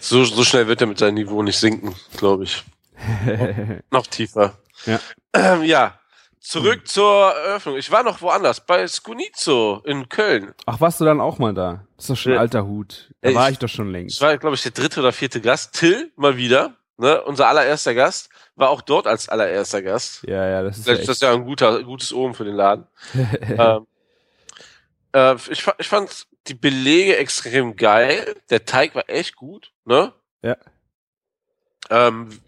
[SPEAKER 5] So, so schnell wird er mit seinem Niveau nicht sinken, glaube ich. *laughs* Noch tiefer.
[SPEAKER 4] Ja.
[SPEAKER 5] Ähm, ja. Zurück zur Eröffnung. Ich war noch woanders, bei Skunizo in Köln.
[SPEAKER 4] Ach, warst du dann auch mal da? Das ist doch schon
[SPEAKER 5] Ja.
[SPEAKER 4] alter Hut. Da
[SPEAKER 5] Ey,
[SPEAKER 4] war
[SPEAKER 5] ich-
[SPEAKER 4] ich doch schon
[SPEAKER 5] Ich
[SPEAKER 4] längst.
[SPEAKER 5] war, glaube ich, der dritte oder vierte Gast. Till, mal wieder. Ne? Unser allererster Gast war auch dort als allererster Gast.
[SPEAKER 4] Ja, ja, das ist ja
[SPEAKER 5] Vielleicht ist das ja ein guter, gutes Omen für den Laden. *laughs* ähm, äh, ich, ich fand die Belege extrem geil. Der Teig war echt gut, ne?
[SPEAKER 4] Ja.
[SPEAKER 5] Ähm,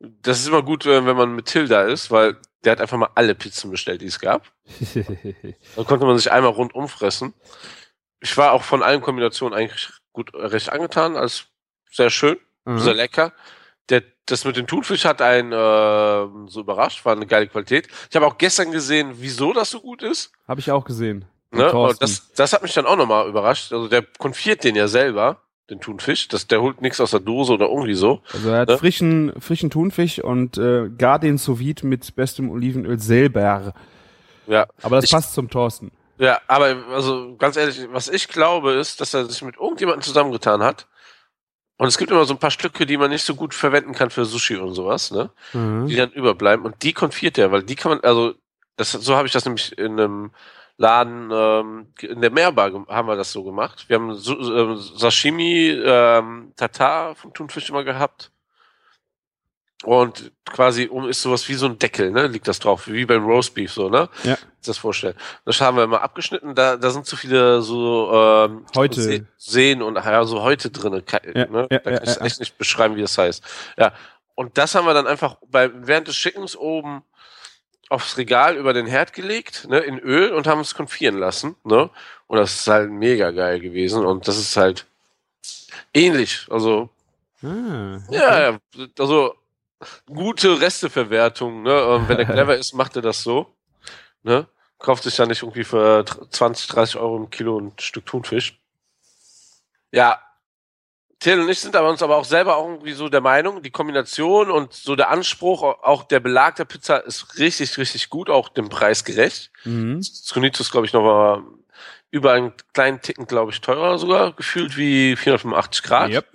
[SPEAKER 5] das ist immer gut, äh, wenn man mit Till da ist, weil der hat einfach mal alle Pizzen bestellt, die es gab. *laughs* Da konnte man sich einmal rundum fressen. Ich war auch von allen Kombinationen eigentlich gut äh, recht angetan, als sehr schön, sehr
[SPEAKER 4] Mhm.
[SPEAKER 5] lecker. Der, das mit dem Thunfisch hat einen äh, so überrascht, war eine geile Qualität. Ich habe auch gestern gesehen, wieso das so gut ist.
[SPEAKER 4] Habe ich auch gesehen.
[SPEAKER 5] Ne? Das, das hat mich dann auch nochmal überrascht. Also der konfiert den ja selber, den Thunfisch. Das, der holt nichts aus der Dose oder irgendwie so.
[SPEAKER 4] Also er hat
[SPEAKER 5] Ne?
[SPEAKER 4] frischen, frischen Thunfisch und äh, gar den sous mit bestem Olivenöl selber.
[SPEAKER 5] Ja,
[SPEAKER 4] Aber das
[SPEAKER 5] Ich-
[SPEAKER 4] passt zum Thorsten.
[SPEAKER 5] ja, aber also ganz ehrlich, was ich glaube, ist, dass er sich mit irgendjemandem zusammengetan hat. Und es gibt immer so ein paar Stücke, die man nicht so gut verwenden kann für Sushi und sowas, ne? die
[SPEAKER 4] Mhm.
[SPEAKER 5] dann überbleiben und die konfiert er, weil die kann man, also das, so habe ich das nämlich in einem Laden ähm, in der Meerbar haben wir das so gemacht. Wir haben so, ähm, Sashimi ähm, Tatar vom Thunfisch immer gehabt und quasi um ist sowas wie so ein Deckel, ne, liegt das drauf, wie beim Roastbeef so, ne?
[SPEAKER 4] Ja.
[SPEAKER 5] Das vorstellen. Das haben wir immer abgeschnitten. Da, da sind zu viele so ähm,
[SPEAKER 4] Häute.
[SPEAKER 5] Se- Seen und ja, so Häute drinne.
[SPEAKER 4] Ja,
[SPEAKER 5] ne?
[SPEAKER 4] ja,
[SPEAKER 5] da kann ich echt nicht beschreiben, wie das heißt. Ja. Und das haben wir dann einfach bei, während des Schickens oben aufs Regal über den Herd gelegt, ne, in Öl und haben es konfieren lassen, ne? Und das ist halt mega geil gewesen und das ist halt ähnlich. Also,
[SPEAKER 4] Ah,
[SPEAKER 5] ja, ja, also gute Resteverwertung, ne? Und wenn er *laughs* clever ist, macht er das so, ne? Kauft sich ja nicht irgendwie für 20, 30 Euro im Kilo ein Stück Thunfisch. Ja, Till und ich sind aber uns aber auch selber auch irgendwie so der Meinung, die Kombination und so der Anspruch, auch der Belag der Pizza ist richtig, richtig gut, auch dem Preis gerecht.
[SPEAKER 4] Mhm.
[SPEAKER 5] Skonitos, glaube ich, noch mal über einen kleinen Ticken, glaube ich, teurer sogar, gefühlt wie 485 Grad.
[SPEAKER 4] Yep.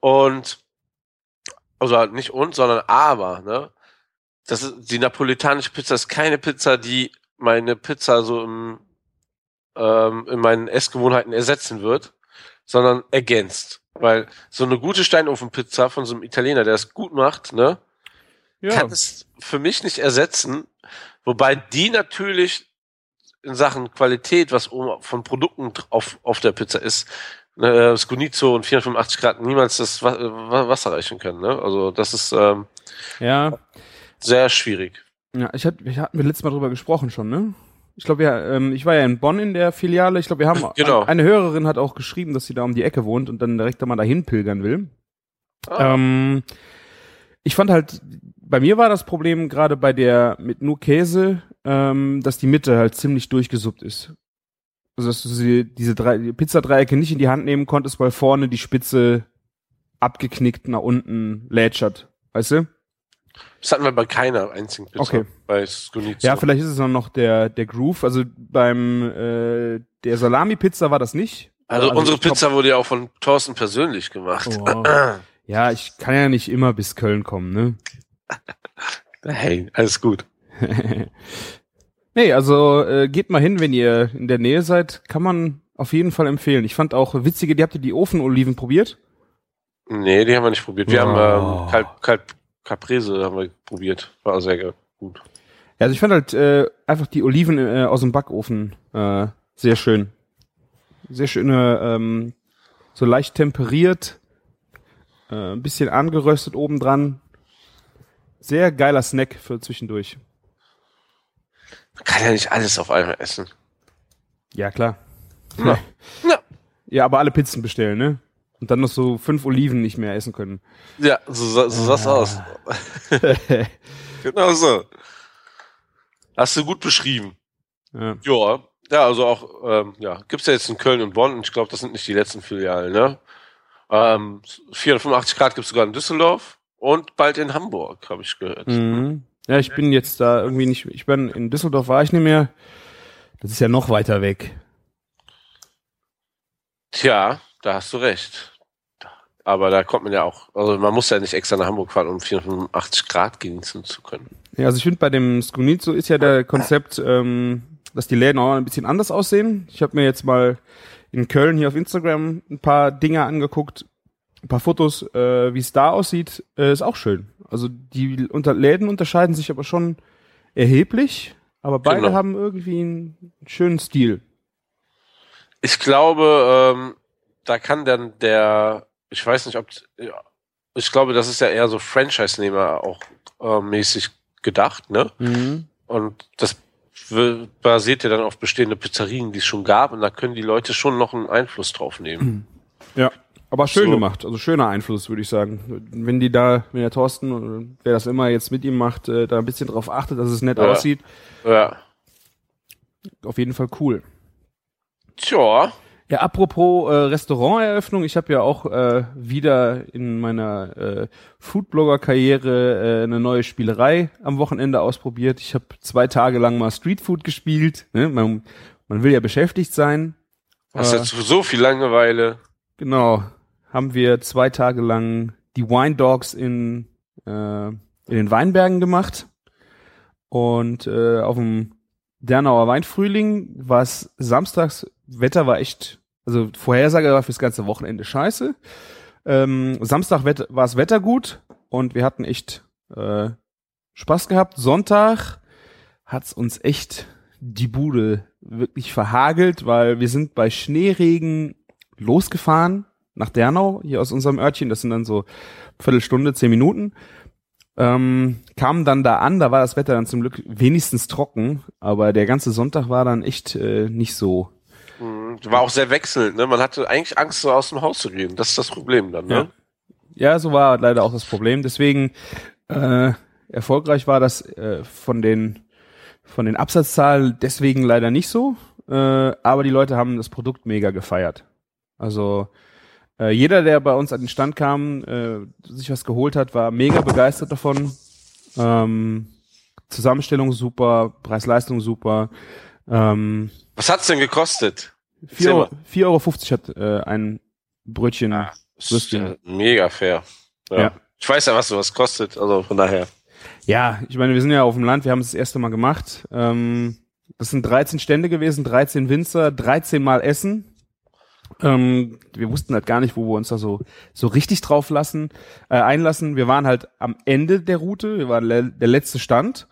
[SPEAKER 5] Und, also halt nicht und, sondern aber, ne? Das ist, die napolitanische Pizza ist keine Pizza, die meine Pizza so im, ähm, in meinen Essgewohnheiten ersetzen wird, sondern ergänzt. Weil so eine gute Steinofenpizza von so einem Italiener, der es gut macht, ne,
[SPEAKER 4] Ja.
[SPEAKER 5] kann es für mich nicht ersetzen. Wobei die natürlich in Sachen Qualität, was oben von Produkten auf, auf der Pizza ist, äh, Scunizzo und 485 Grad niemals das Wa- Wa- Wasser reichen können. Ne? Also das ist ähm,
[SPEAKER 4] ja.
[SPEAKER 5] sehr schwierig.
[SPEAKER 4] Ja, ich hatte, ich hatten wir letztes Mal drüber gesprochen schon, ne? Ich glaube, ja, ähm, ich war ja in Bonn in der Filiale. Ich glaube, wir haben *laughs*
[SPEAKER 5] Genau.
[SPEAKER 4] eine Hörerin hat auch geschrieben, dass sie da um die Ecke wohnt und dann direkt da mal dahin pilgern will.
[SPEAKER 5] Ah,
[SPEAKER 4] Ähm, ich fand halt, bei mir war das Problem gerade bei der mit nur Käse, ähm, dass die Mitte halt ziemlich durchgesuppt ist. Also dass du sie, diese drei die Pizzadreiecke nicht in die Hand nehmen konntest, weil vorne die Spitze abgeknickt nach unten lätschert. Weißt du?
[SPEAKER 5] Das hatten wir bei keiner einzigen Pizza.
[SPEAKER 4] Okay.
[SPEAKER 5] Bei Scunizzo.
[SPEAKER 4] Ja, vielleicht ist es dann noch der, der Groove. Also beim äh, der Salami-Pizza war das nicht.
[SPEAKER 5] also, unsere
[SPEAKER 4] ich glaub-
[SPEAKER 5] Pizza wurde ja auch von Thorsten persönlich gemacht.
[SPEAKER 4] Oh. *clears throat* Ja, ich kann ja nicht immer bis Köln kommen, ne?
[SPEAKER 5] Hey, alles gut. *laughs*
[SPEAKER 4] nee, also äh, geht mal hin, wenn ihr in der Nähe seid. Kann man auf jeden Fall empfehlen. Ich fand auch witzige, die habt ihr die Ofenoliven probiert?
[SPEAKER 5] Nee, die haben wir nicht probiert. Wir
[SPEAKER 4] Oh.
[SPEAKER 5] haben ähm, Kalb, Kalb, Caprese haben wir probiert. War sehr gut.
[SPEAKER 4] Ja, also ich fand halt äh, einfach die Oliven äh, aus dem Backofen äh, sehr schön. Sehr schöne, ähm, so leicht temperiert, äh, ein bisschen angeröstet obendran. sehr geiler Snack für zwischendurch.
[SPEAKER 5] Man kann ja nicht alles auf einmal essen.
[SPEAKER 4] Ja, klar.
[SPEAKER 5] Ja. Ja. *laughs*
[SPEAKER 4] Ja, aber alle Pizzen bestellen, ne? Und dann noch so fünf Oliven nicht mehr essen können.
[SPEAKER 5] Ja, so, so, so sah's aus. *laughs* Genau so. Hast du gut beschrieben.
[SPEAKER 4] ja.
[SPEAKER 5] Ja, ja, also auch, ähm, ja, gibt's ja jetzt in Köln und Bonn und ich glaube, das sind nicht die letzten Filialen, ne? Ähm, 485 Grad gibt's sogar in Düsseldorf und bald in Hamburg, habe ich gehört.
[SPEAKER 4] Mhm. Ja, ich bin jetzt da irgendwie nicht, ich bin in Düsseldorf war ich nicht mehr. Das ist ja noch weiter weg.
[SPEAKER 5] Tja, da hast du recht. Aber da kommt man ja auch, also man muss ja nicht extra nach Hamburg fahren, um 485 Grad genießen zu können.
[SPEAKER 4] Ja, also ich finde bei dem Skunitzo ist ja der Konzept, ähm, dass die Läden auch ein bisschen anders aussehen. Ich habe mir jetzt mal in Köln hier auf Instagram ein paar Dinge angeguckt, ein paar Fotos, äh, wie es da aussieht, äh, ist auch schön. Also die unter Läden unterscheiden sich aber schon erheblich, aber beide
[SPEAKER 5] Genau.
[SPEAKER 4] haben irgendwie einen schönen Stil.
[SPEAKER 5] Ich glaube, ähm, da kann dann der, ich weiß nicht, ob, ich glaube, das ist ja eher so Franchise-Nehmer auch äh, mäßig gedacht, ne? Und das basiert ja dann auf bestehende Pizzerien, die es schon gab, und da können die Leute schon noch einen Einfluss drauf nehmen.
[SPEAKER 4] Ja. Aber schön
[SPEAKER 5] So.
[SPEAKER 4] gemacht, also schöner Einfluss, würde ich sagen. Wenn die da, wenn der Thorsten, oder wer das immer jetzt mit ihm macht, äh, da ein bisschen drauf achtet, dass es nett
[SPEAKER 5] Ja.
[SPEAKER 4] aussieht,
[SPEAKER 5] Ja.
[SPEAKER 4] auf jeden Fall cool.
[SPEAKER 5] Tja,
[SPEAKER 4] Ja, apropos äh, Restauranteröffnung, ich habe ja auch äh, wieder in meiner äh, Foodblogger-Karriere äh, eine neue Spielerei am Wochenende ausprobiert. Ich habe zwei Tage lang mal Streetfood gespielt. Ne? Man, man will ja beschäftigt sein.
[SPEAKER 5] hast
[SPEAKER 4] Äh,
[SPEAKER 5] jetzt so viel Langeweile.
[SPEAKER 4] Genau, haben wir zwei Tage lang die Wine Dogs in, äh, in den Weinbergen gemacht. Und äh, auf dem Dernauer Weinfrühling war es samstags, Wetter war echt, also Vorhersage war fürs ganze Wochenende scheiße. Ähm, Samstag war es Wetter gut und wir hatten echt äh, Spaß gehabt. Sonntag hat's uns echt die Bude wirklich verhagelt, weil wir sind bei Schneeregen losgefahren nach Dernau, hier aus unserem Örtchen. Das sind dann so Viertelstunde, zehn Minuten. Ähm, kamen dann da an, da war das Wetter dann zum Glück wenigstens trocken, aber der ganze Sonntag war dann echt äh, nicht so.
[SPEAKER 5] War auch sehr wechselnd, ne? Man hatte eigentlich Angst, so aus dem Haus zu gehen. Das ist das Problem dann, ne?
[SPEAKER 4] Ja, so war leider auch das Problem. Deswegen äh, erfolgreich war das äh, von den von den Absatzzahlen deswegen leider nicht so. Äh, aber die Leute haben das Produkt mega gefeiert. Also äh, jeder, der bei uns an den Stand kam, äh, sich was geholt hat, war mega begeistert davon. Ähm, Zusammenstellung super, Preis-Leistung super. Ähm,
[SPEAKER 5] Was hat's denn gekostet?
[SPEAKER 4] 4,50 Euro, 4,50 Euro hat äh, ein Brötchen.
[SPEAKER 5] Ah, Das
[SPEAKER 4] Das
[SPEAKER 5] ist ja mega fair. Ja.
[SPEAKER 4] Ja.
[SPEAKER 5] Ich weiß ja, was sowas kostet, also von daher.
[SPEAKER 4] Ja, ich meine, wir sind ja auf dem Land, wir haben es das erste Mal gemacht. Ähm, das sind 13 Stände gewesen, 13 Winzer, 13 Mal Essen. Ähm, wir wussten halt gar nicht, wo wir uns da so, so richtig drauf lassen, äh, einlassen. Wir waren halt am Ende der Route, wir waren le der letzte Stand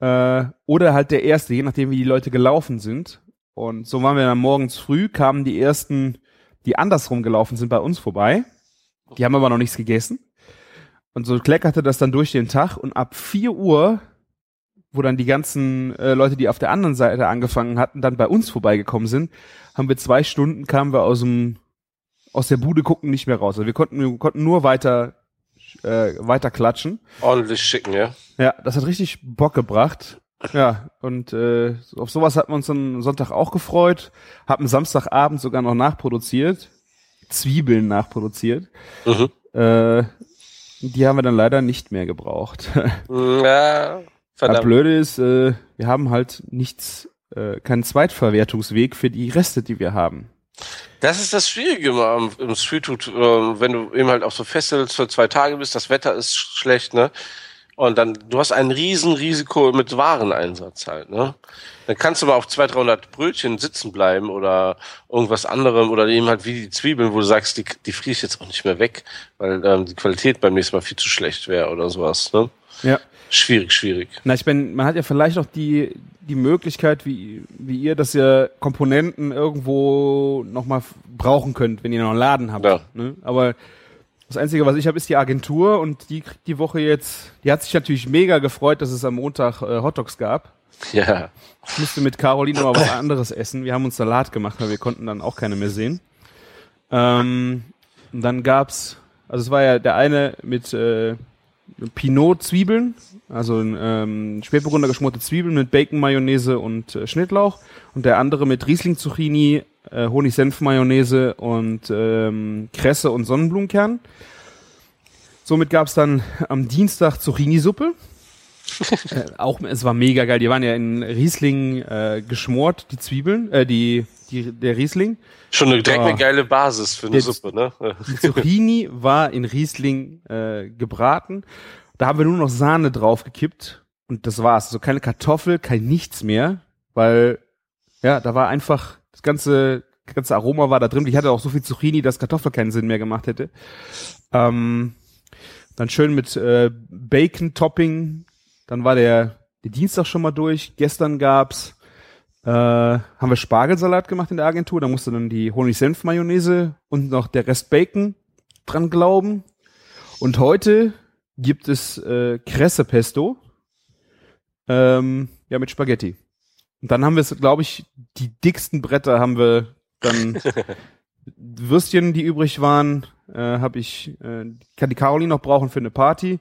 [SPEAKER 4] äh, oder halt der erste, je nachdem, wie die Leute gelaufen sind. Und so waren wir dann morgens früh, kamen die ersten, die andersrum gelaufen sind, bei uns vorbei. Die haben aber noch nichts gegessen. Und so kleckerte das dann durch den Tag und ab 4 Uhr, wo dann die ganzen äh, Leute, die auf der anderen Seite angefangen hatten, dann bei uns vorbeigekommen sind, haben wir zwei Stunden, kamen wir aus dem, aus der Bude gucken nicht mehr raus. Also wir konnten, wir konnten nur weiter, äh, weiter klatschen.
[SPEAKER 5] Ordentlich schicken, ja.
[SPEAKER 4] Ja, das hat richtig Bock gebracht. Ja, und äh, auf sowas hat man uns am Sonntag auch gefreut. Haben Samstagabend sogar noch nachproduziert. Zwiebeln nachproduziert.
[SPEAKER 5] Mhm.
[SPEAKER 4] Äh, die haben wir dann leider nicht mehr gebraucht. *laughs*
[SPEAKER 5] Ja,
[SPEAKER 4] Das
[SPEAKER 5] verdammt.
[SPEAKER 4] Blöde ist, äh, wir haben halt nichts, äh, keinen Zweitverwertungsweg für die Reste, die wir haben.
[SPEAKER 5] Das ist das Schwierige am- im Streetfood, äh, wenn du eben halt auf so Festivals für zwei Tage bist, das Wetter ist sch- schlecht, ne? Und dann, du hast ein riesen Risiko mit Wareneinsatz halt, ne? Dann kannst du mal auf 200, 300 Brötchen sitzen bleiben oder irgendwas anderem oder eben halt wie die Zwiebeln, wo du sagst, die, die friere ich jetzt auch nicht mehr weg, weil ähm, die Qualität beim nächsten Mal viel zu schlecht wäre oder sowas, ne?
[SPEAKER 4] Ja.
[SPEAKER 5] Schwierig, schwierig.
[SPEAKER 4] Na, ich bin, man hat ja vielleicht auch die, die Möglichkeit, wie, wie ihr, dass ihr Komponenten irgendwo nochmal brauchen könnt, wenn ihr noch einen Laden habt.
[SPEAKER 5] Ja.
[SPEAKER 4] Ne? Aber Das Einzige, was ich habe, ist die Agentur und die kriegt die Woche jetzt, die hat sich natürlich mega gefreut, dass es am Montag äh, Hotdogs gab.
[SPEAKER 5] Ja.
[SPEAKER 4] Ich musste mit Caroline aber was anderes essen. Wir haben uns Salat gemacht, weil wir konnten dann auch keine mehr sehen. Ähm, und dann gab's, also es war ja der eine mit äh, Pinot-Zwiebeln, also ähm, Spätburgunder geschmorte Zwiebeln mit Bacon, Mayonnaise und äh, Schnittlauch und der andere mit Riesling-Zucchini, äh, Honig-Senf-Mayonnaise und ähm, Kresse und Sonnenblumenkern. Somit gab's dann am Dienstag Zucchini-Suppe. *laughs* äh, auch, es war mega geil. Die waren ja in Riesling äh, geschmort, die Zwiebeln, äh, die, die, der Riesling.
[SPEAKER 5] Schon eine, direkt eine geile Basis für eine
[SPEAKER 4] Jetzt-
[SPEAKER 5] Suppe, ne?
[SPEAKER 4] Die Zucchini war in Riesling äh, gebraten. Da haben wir nur noch Sahne draufgekippt und das war's. Also keine Kartoffel, kein nichts mehr, weil ja, da war einfach das ganze ganze Aroma war da drin. Ich hatte auch so viel Zucchini, dass Kartoffel keinen Sinn mehr gemacht hätte. Ähm, dann schön mit äh, Bacon-Topping. Dann war der, der Dienstag schon mal durch. Gestern gab's äh, haben wir Spargelsalat gemacht in der Agentur. Da musste dann die Honig-Senf-Mayonnaise und noch der Rest Bacon dran glauben. Und heute gibt es äh, Kresse-Pesto ähm, ja mit Spaghetti. Und dann haben wir es, glaube ich, die dicksten Bretter haben wir dann *laughs* Würstchen, die übrig waren, äh, habe ich äh, kann die Caroline noch brauchen für eine Party.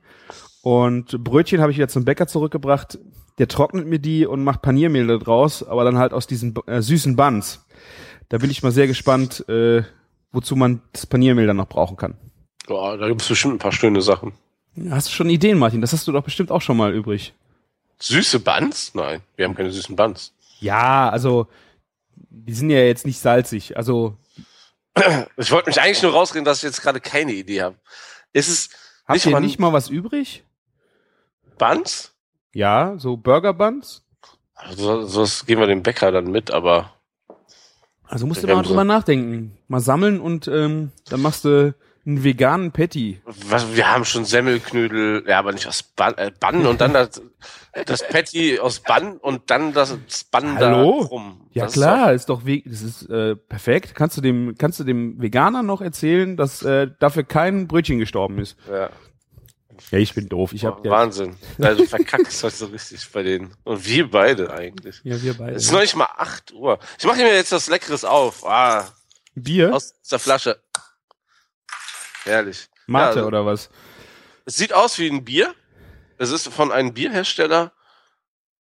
[SPEAKER 4] Und Brötchen habe ich wieder zum Bäcker zurückgebracht. Der trocknet mir die und macht Paniermehl da draus, aber dann halt aus diesen äh, süßen Buns. Da bin ich mal sehr gespannt, äh, wozu man das Paniermehl dann noch brauchen kann.
[SPEAKER 5] Boah, da gibt es bestimmt ein paar schöne Sachen.
[SPEAKER 4] Hast du schon Ideen, Martin? Das hast du doch bestimmt auch schon mal übrig.
[SPEAKER 5] Süße Buns? Nein, wir haben keine süßen Buns.
[SPEAKER 4] Ja, also die sind ja jetzt nicht salzig. Also
[SPEAKER 5] Ich wollte mich eigentlich nur rausreden, dass ich jetzt gerade keine Idee habe. Ist es
[SPEAKER 4] habt
[SPEAKER 5] Nicht
[SPEAKER 4] ihr
[SPEAKER 5] mal-
[SPEAKER 4] nicht mal was übrig?
[SPEAKER 5] Buns?
[SPEAKER 4] Ja, so Burger Buns?
[SPEAKER 5] Also, sonst gehen wir dem Bäcker dann mit, aber
[SPEAKER 4] Also musst du mal drüber nachdenken. Mal sammeln und ähm, dann machst du einen veganen Patty.
[SPEAKER 5] was, wir haben schon Semmelknödel, ja, aber nicht aus Bann, äh, Bann und dann das, das Patty aus Bann und dann das Bann
[SPEAKER 4] Hallo?
[SPEAKER 5] da rum.
[SPEAKER 4] Ja
[SPEAKER 5] Das
[SPEAKER 4] klar, ist doch we das ist äh, perfekt. Kannst du dem kannst du dem Veganer noch erzählen, dass äh, dafür kein Brötchen gestorben ist?
[SPEAKER 5] Ist doch, ja,
[SPEAKER 4] Ja, ich bin doof. Ich hab ja,
[SPEAKER 5] Wahnsinn. Also verkackst heute *laughs* so richtig bei denen. Und wir beide eigentlich.
[SPEAKER 4] ja wir beide.
[SPEAKER 5] Es ist noch nicht mal 8 Uhr. Ich mache mir jetzt was Leckeres auf. Ah,
[SPEAKER 4] Bier,
[SPEAKER 5] aus der Flasche. Herrlich.
[SPEAKER 4] Mate
[SPEAKER 5] Ja, also-
[SPEAKER 4] oder was?
[SPEAKER 5] Es sieht aus wie ein Bier. Es ist von einem Bierhersteller,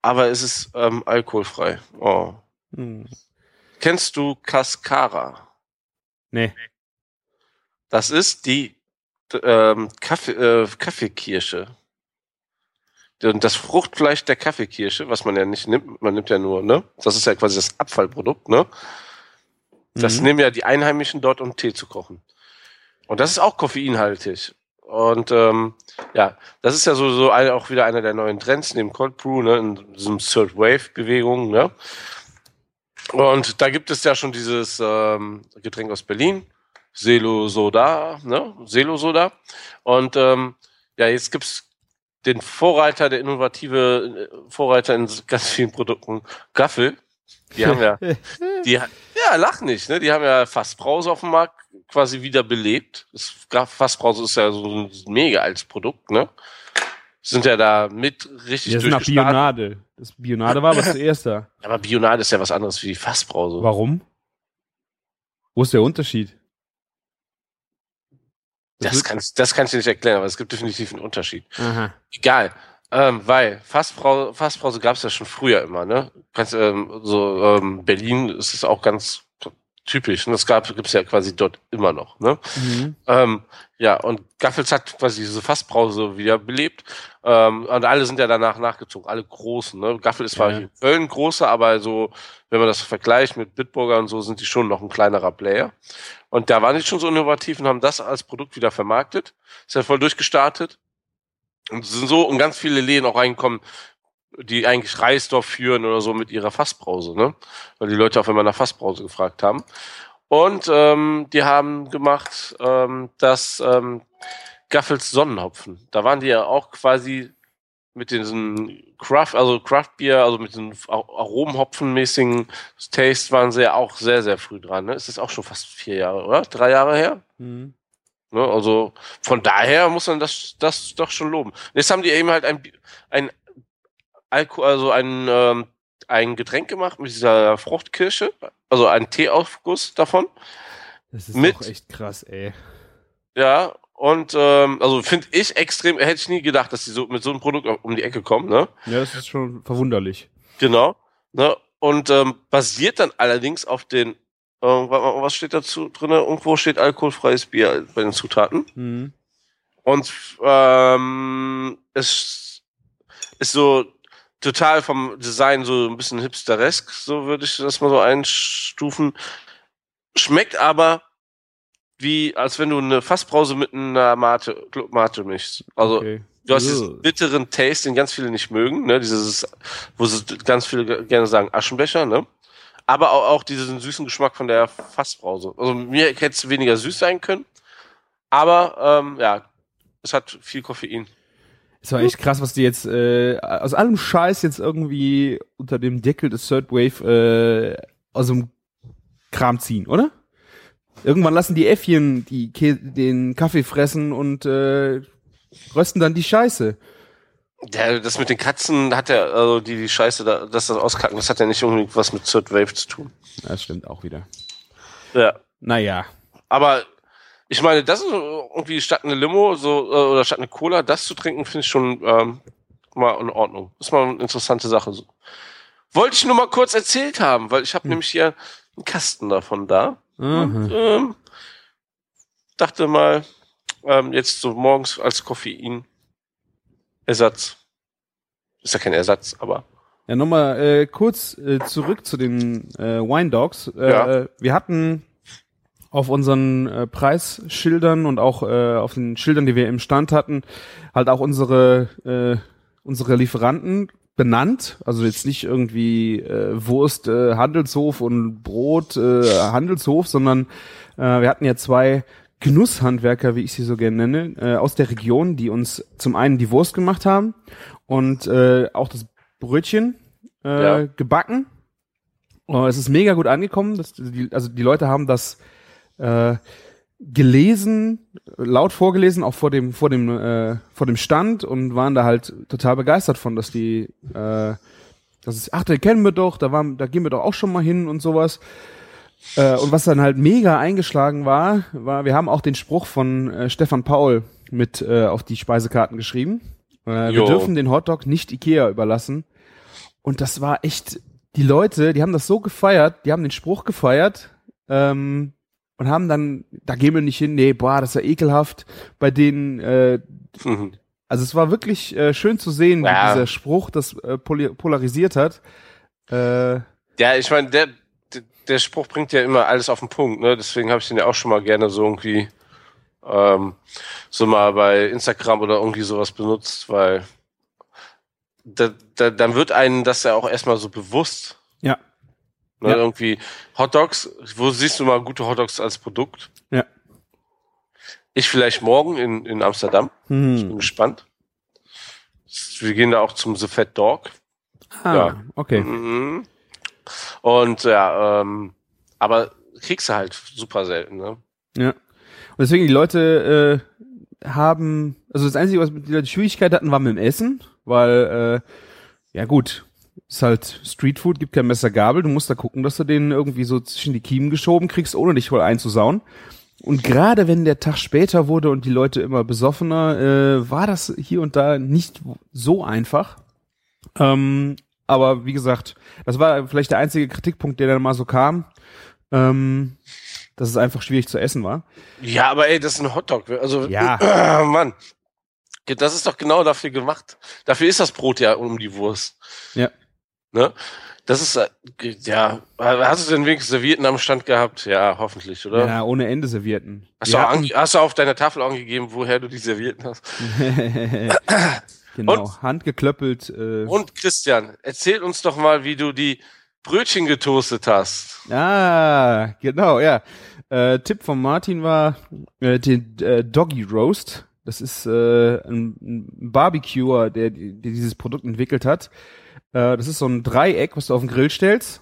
[SPEAKER 5] aber es ist ähm, alkoholfrei. Oh.
[SPEAKER 4] Hm.
[SPEAKER 5] Kennst du Cascara?
[SPEAKER 4] Nee.
[SPEAKER 5] Das ist die ähm, Kaffee, äh, Kaffeekirsche. Und das Fruchtfleisch der Kaffeekirsche, was man ja nicht nimmt, man nimmt ja nur, ne? Das ist ja quasi das Abfallprodukt, ne? Das
[SPEAKER 4] Mhm.
[SPEAKER 5] nehmen ja die Einheimischen dort, um Tee zu kochen. Und das ist auch koffeinhaltig. Und ähm, ja, das ist ja so, so eine, auch wieder einer der neuen Trends neben Cold Brew, ne, in diesem Third Wave-Bewegung, ne? Und da gibt es ja schon dieses ähm, Getränk aus Berlin, Selo Soda, ne? Selo Soda. Und ähm, ja, jetzt gibt's den Vorreiter, der innovative äh, Vorreiter in ganz vielen Produkten, Gaffel. Die haben ja, *laughs* die, ja, lach nicht, ne? Die haben ja Fassbrause auf dem Markt quasi wieder belebt. Das Fassbrause ist ja so ein mega altes Produkt, ne? Sind ja da mit richtig
[SPEAKER 4] Das ist nach
[SPEAKER 5] durchgestartet.
[SPEAKER 4] Bionade. Das Bionade war was zuerst da. *laughs*
[SPEAKER 5] Aber Bionade ist ja was anderes wie die Fassbrause.
[SPEAKER 4] Warum? Wo ist der Unterschied?
[SPEAKER 5] Das
[SPEAKER 4] wird-
[SPEAKER 5] kann, ich- das kann ich dir nicht erklären, aber es gibt definitiv einen Unterschied.
[SPEAKER 4] Aha.
[SPEAKER 5] Egal. Ähm, weil Fassbrause, Fassbrause gab es ja schon früher immer, ne? Kannst, ähm, so ähm, Berlin ist es auch ganz typisch. Und das gab gibt's ja quasi dort immer noch, ne?
[SPEAKER 4] Mhm.
[SPEAKER 5] Ähm, ja, und Gaffels hat quasi diese Fassbrause wieder belebt. Ähm, und alle sind ja danach nachgezogen, alle großen. Ne? Gaffel ist zwar
[SPEAKER 4] Ja.
[SPEAKER 5] in Köln großer, aber so, wenn man das vergleicht mit Bitburger und so, sind die schon noch ein kleinerer Player. Und da waren die schon so innovativ und haben das als Produkt wieder vermarktet. Ist ja voll durchgestartet. Und sind so und ganz viele Läden auch reingekommen, die eigentlich Reisdorf führen oder so mit ihrer Fassbrause, ne? Weil die Leute auf einmal nach Fassbrause gefragt haben. Und ähm, die haben gemacht, ähm, das ähm, Gaffels Sonnenhopfen. Da waren die ja auch quasi mit diesen Craft, also Craft Beer, also mit diesen Aromenhopfenmäßigen Taste waren sie ja auch sehr, sehr früh dran. Ne? Ist auch schon fast vier Jahre, oder? Drei Jahre her?
[SPEAKER 4] Mhm.
[SPEAKER 5] Ne? Also von daher muss man das, das doch schon loben. Jetzt haben die eben halt ein, ein Alko, also ein, ähm, ein Getränk gemacht mit dieser Fruchtkirsche, also einen Teeaufguss davon.
[SPEAKER 4] Das ist
[SPEAKER 5] Mit-
[SPEAKER 4] doch echt krass, ey.
[SPEAKER 5] Ja, und ähm, also finde ich extrem, hätte ich nie gedacht, dass die so mit so einem Produkt um die Ecke kommen, ne?
[SPEAKER 4] Ja, das ist schon verwunderlich.
[SPEAKER 5] Genau. Ne? Und ähm, basiert dann allerdings auf den, äh, wa- was steht dazu drin? Irgendwo steht alkoholfreies Bier bei den Zutaten.
[SPEAKER 4] Mhm.
[SPEAKER 5] Und ähm, es ist so total vom Design so ein bisschen hipsteresk, so würde ich das mal so einstufen. Schmeckt aber wie, als wenn du eine Fassbrause mit einer Mate, Mate mischst. Also
[SPEAKER 4] okay.
[SPEAKER 5] du hast diesen bitteren Taste, den ganz viele nicht mögen, ne? Dieses, wo sie ganz viele ge- gerne sagen, Aschenbecher, ne? Aber auch, auch diesen süßen Geschmack von der Fassbrause. Also mir hätte es weniger süß sein können. Aber ähm, ja, es hat viel Koffein.
[SPEAKER 4] Es war echt krass, was die jetzt äh, aus allem Scheiß jetzt irgendwie unter dem Deckel des Third Wave äh, aus dem Kram ziehen, oder? Irgendwann lassen die Äffchen die Kä den Kaffee fressen und äh, rösten dann die Scheiße.
[SPEAKER 5] Der, das mit den Katzen hat ja, also die, die Scheiße, da, das das auskacken, das hat ja nicht unbedingt was mit Third Wave zu tun.
[SPEAKER 4] Das stimmt auch wieder.
[SPEAKER 5] Ja.
[SPEAKER 4] Naja.
[SPEAKER 5] Aber ich meine, das ist irgendwie statt eine Limo so, äh, oder statt eine Cola, das zu trinken, finde ich schon ähm, mal in Ordnung. Ist mal eine interessante Sache. So. Wollte ich nur mal kurz erzählt haben, weil ich habe nämlich hier einen Kasten davon da.
[SPEAKER 4] Aha.
[SPEAKER 5] Ähm, dachte mal, ähm, jetzt so morgens als Koffeinersatz. Ist ja kein Ersatz, aber
[SPEAKER 4] Ja, nochmal äh, kurz äh, zurück zu den äh, Wine Dogs. Äh,
[SPEAKER 5] Ja.
[SPEAKER 4] Wir hatten auf unseren äh, Preisschildern und auch äh, auf den Schildern, die wir im Stand hatten, halt auch unsere äh, unsere Lieferanten benannt. Also jetzt nicht irgendwie äh, Wurst äh, Handelshof und Brot äh, Handelshof, sondern äh, wir hatten ja zwei Genusshandwerker, wie ich sie so gerne nenne, äh, aus der Region, die uns zum einen die Wurst gemacht haben und äh, auch das Brötchen äh,
[SPEAKER 5] Ja.
[SPEAKER 4] gebacken. Oh, es ist mega gut angekommen. Das, die, also die Leute haben das äh, gelesen, laut vorgelesen, auch vor dem vor dem äh, vor dem Stand und waren da halt total begeistert von, dass die äh, das ist, ach, den kennen wir doch, da waren, da gehen wir doch auch schon mal hin und sowas. Äh, und was dann halt mega eingeschlagen war, war, wir haben auch den Spruch von äh, Stefan Paul mit äh, auf die Speisekarten geschrieben. Äh, wir dürfen den Hotdog nicht Ikea überlassen. Und das war echt, die Leute, die haben das so gefeiert, die haben den Spruch gefeiert ähm, und haben dann, da gehen wir nicht hin, nee, boah, das ist ja ekelhaft. Bei denen, äh,
[SPEAKER 5] mhm.
[SPEAKER 4] also es war wirklich äh, schön zu sehen,
[SPEAKER 5] Ja.
[SPEAKER 4] wie dieser Spruch das äh, polarisiert hat. Äh,
[SPEAKER 5] ja, ich meine, der, der, Spruch bringt ja immer alles auf den Punkt, ne? Deswegen habe ich den ja auch schon mal gerne so irgendwie ähm, so mal bei Instagram oder irgendwie sowas benutzt, weil da, da, dann wird einem das ja auch erstmal so bewusst.
[SPEAKER 4] Ja.
[SPEAKER 5] Ne,
[SPEAKER 4] Ja.
[SPEAKER 5] Irgendwie Hotdogs, wo siehst du mal gute Hotdogs als Produkt?
[SPEAKER 4] Ja.
[SPEAKER 5] Ich vielleicht morgen in, in Amsterdam. Ich bin
[SPEAKER 4] hm.
[SPEAKER 5] gespannt. Wir gehen da auch zum The Fat Dog.
[SPEAKER 4] ah,
[SPEAKER 5] Ja.
[SPEAKER 4] okay.
[SPEAKER 5] Mhm. Und ja, ähm, aber kriegst du halt super selten, ne?
[SPEAKER 4] Ja. Und deswegen die Leute äh, haben, also das Einzige, was die Leute Schwierigkeit hatten, war mit dem Essen, weil, äh, ja gut, ist halt Streetfood, gibt kein Messer Gabel, du musst da gucken, dass du den irgendwie so zwischen die Kiemen geschoben kriegst, ohne dich voll einzusauen. Und gerade wenn der Tag später wurde und die Leute immer besoffener, äh, war das hier und da nicht so einfach. Ähm, aber wie gesagt, das war vielleicht der einzige Kritikpunkt, der dann mal so kam, ähm, dass es einfach schwierig zu essen war.
[SPEAKER 5] Ja, aber ey, das ist ein Hotdog. Also,
[SPEAKER 4] Ja. *clears throat*
[SPEAKER 5] Mann. Das ist doch genau dafür gemacht. Dafür ist das Brot ja um die Wurst.
[SPEAKER 4] Ja.
[SPEAKER 5] Ne? Das ist, äh, ja, hast du denn wenigstens Servietten am Stand gehabt? Ja, hoffentlich, oder?
[SPEAKER 4] Ja, ohne Ende Servietten.
[SPEAKER 5] Hast, du hast du auf deiner Tafel angegeben, woher du die Servietten hast? *laughs*
[SPEAKER 4] genau,
[SPEAKER 5] Und-
[SPEAKER 4] handgeklöppelt. Äh,
[SPEAKER 5] Und Christian, erzähl uns doch mal, wie du die Brötchen getoastet hast.
[SPEAKER 4] ah, genau, ja. Äh, Tipp von Martin war äh, den äh, Doggy Roast. Das ist äh, ein, ein Barbecuer, der, der dieses Produkt entwickelt hat. Äh, das ist so ein Dreieck, was du auf den Grill stellst.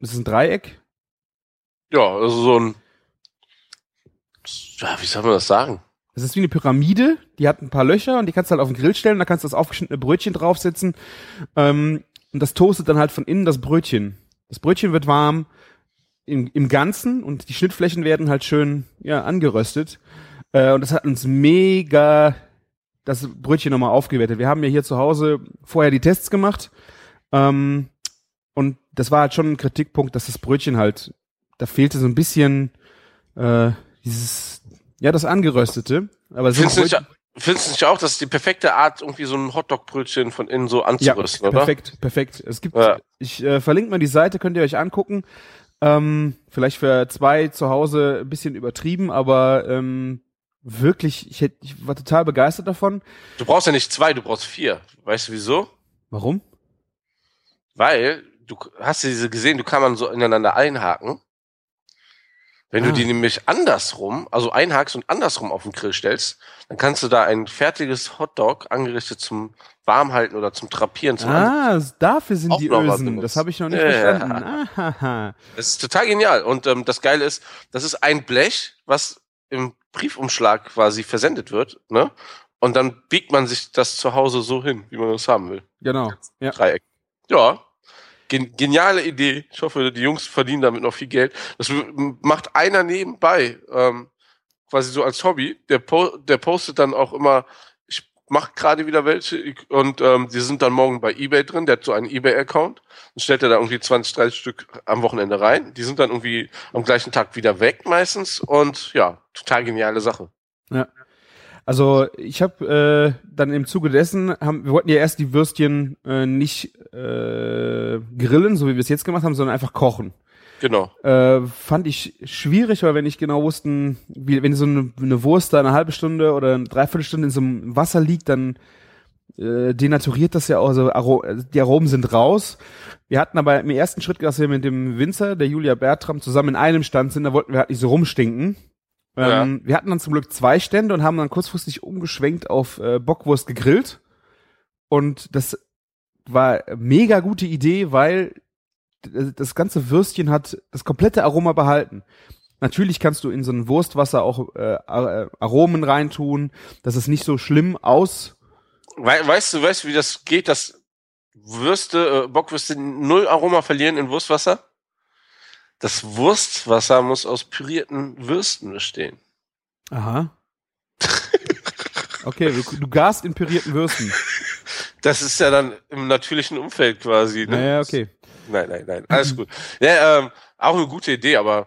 [SPEAKER 4] Das ist ein Dreieck.
[SPEAKER 5] Ja, also so ein Ja, wie soll man das sagen?
[SPEAKER 4] Es ist wie eine Pyramide, die hat ein paar Löcher und die kannst du halt auf den Grill stellen, da kannst du das aufgeschnittene Brötchen draufsetzen ähm, und das toastet dann halt von innen das Brötchen. Das Brötchen wird warm im, im Ganzen und die Schnittflächen werden halt schön ja, angeröstet. Äh, und das hat uns mega das Brötchen nochmal aufgewertet. Wir haben ja hier zu Hause vorher die Tests gemacht ähm, und das war halt schon ein Kritikpunkt, dass das Brötchen halt, da fehlte so ein bisschen äh, dieses, ja, das Angeröstete. Aber so
[SPEAKER 5] Findest du, nicht,
[SPEAKER 4] Brötchen-
[SPEAKER 5] findest du nicht auch, das ist die perfekte Art, irgendwie so ein Hotdog-Brötchen von innen so anzurüsten, oder?
[SPEAKER 4] Perfekt, perfekt. Es gibt,
[SPEAKER 5] Ja.
[SPEAKER 4] ich äh, verlinke mal die Seite, könnt ihr euch angucken. Ähm, vielleicht für zwei zu Hause ein bisschen übertrieben, aber ähm, wirklich, ich, hätt, ich war total begeistert davon.
[SPEAKER 5] Du brauchst ja nicht zwei, du brauchst vier. Weißt du wieso?
[SPEAKER 4] Warum?
[SPEAKER 5] Weil, du hast ja diese gesehen, du kann man so ineinander einhaken. Wenn
[SPEAKER 4] Ah.
[SPEAKER 5] du die nämlich andersrum, also einhakst und andersrum auf den Grill stellst, dann kannst du da ein fertiges Hotdog angerichtet zum Warmhalten oder zum Trapieren zum An-
[SPEAKER 4] Ah, dafür sind die Ösen. Das habe ich noch nicht
[SPEAKER 5] Ja.
[SPEAKER 4] verstanden. Ahaha.
[SPEAKER 5] Das ist total genial. Und ähm, das Geile ist, das ist ein Blech, was im Briefumschlag quasi versendet wird, ne? Und dann biegt man sich das zu Hause so hin, wie man das haben will.
[SPEAKER 4] Genau. Ja.
[SPEAKER 5] Dreieck. Ja. Gen geniale Idee. Ich hoffe, die Jungs verdienen damit noch viel Geld. Das macht einer nebenbei, ähm, quasi so als Hobby. Der, po der postet dann auch immer, ich mache gerade wieder welche und ähm, die sind dann morgen bei eBay drin. Der hat so einen eBay-Account und stellt er da irgendwie 20, 30 Stück am Wochenende rein. Die sind dann irgendwie am gleichen Tag wieder weg meistens und ja, total geniale Sache.
[SPEAKER 4] Also ich habe äh, dann im Zuge dessen, haben, wir wollten ja erst die Würstchen äh, nicht äh, grillen, so wie wir es jetzt gemacht haben, sondern einfach kochen.
[SPEAKER 5] Genau.
[SPEAKER 4] Äh, fand ich schwierig, weil wir nicht genau wussten, wie, wenn so eine, eine Wurst da eine halbe Stunde oder eine Dreiviertelstunde in so einem Wasser liegt, dann äh, denaturiert das ja auch, also Aro die Aromen sind raus. Wir hatten aber im ersten Schritt, dass wir mit dem Winzer, der Julia Bertram, zusammen in einem Stand sind, da wollten wir halt nicht so rumstinken. Ähm, Wir hatten dann zum Glück zwei Stände und haben dann kurzfristig umgeschwenkt auf äh, Bockwurst gegrillt. Und das war mega gute Idee, weil das ganze Würstchen hat das komplette Aroma behalten. Natürlich kannst du in so ein Wurstwasser auch äh, äh, Aromen reintun, dass es nicht so schlimm aus.
[SPEAKER 5] Wei weißt du, weißt du, wie das geht, dass Würste, äh, Bockwürste null Aroma verlieren in Wurstwasser? Das Wurstwasser muss aus pürierten Würsten bestehen.
[SPEAKER 4] Aha. Okay, du, du gast in pürierten Würsten.
[SPEAKER 5] Das ist ja dann im natürlichen Umfeld quasi. Ne?
[SPEAKER 4] Naja, okay.
[SPEAKER 5] Nein, nein, nein, alles gut. Ja, ähm, auch eine gute Idee, aber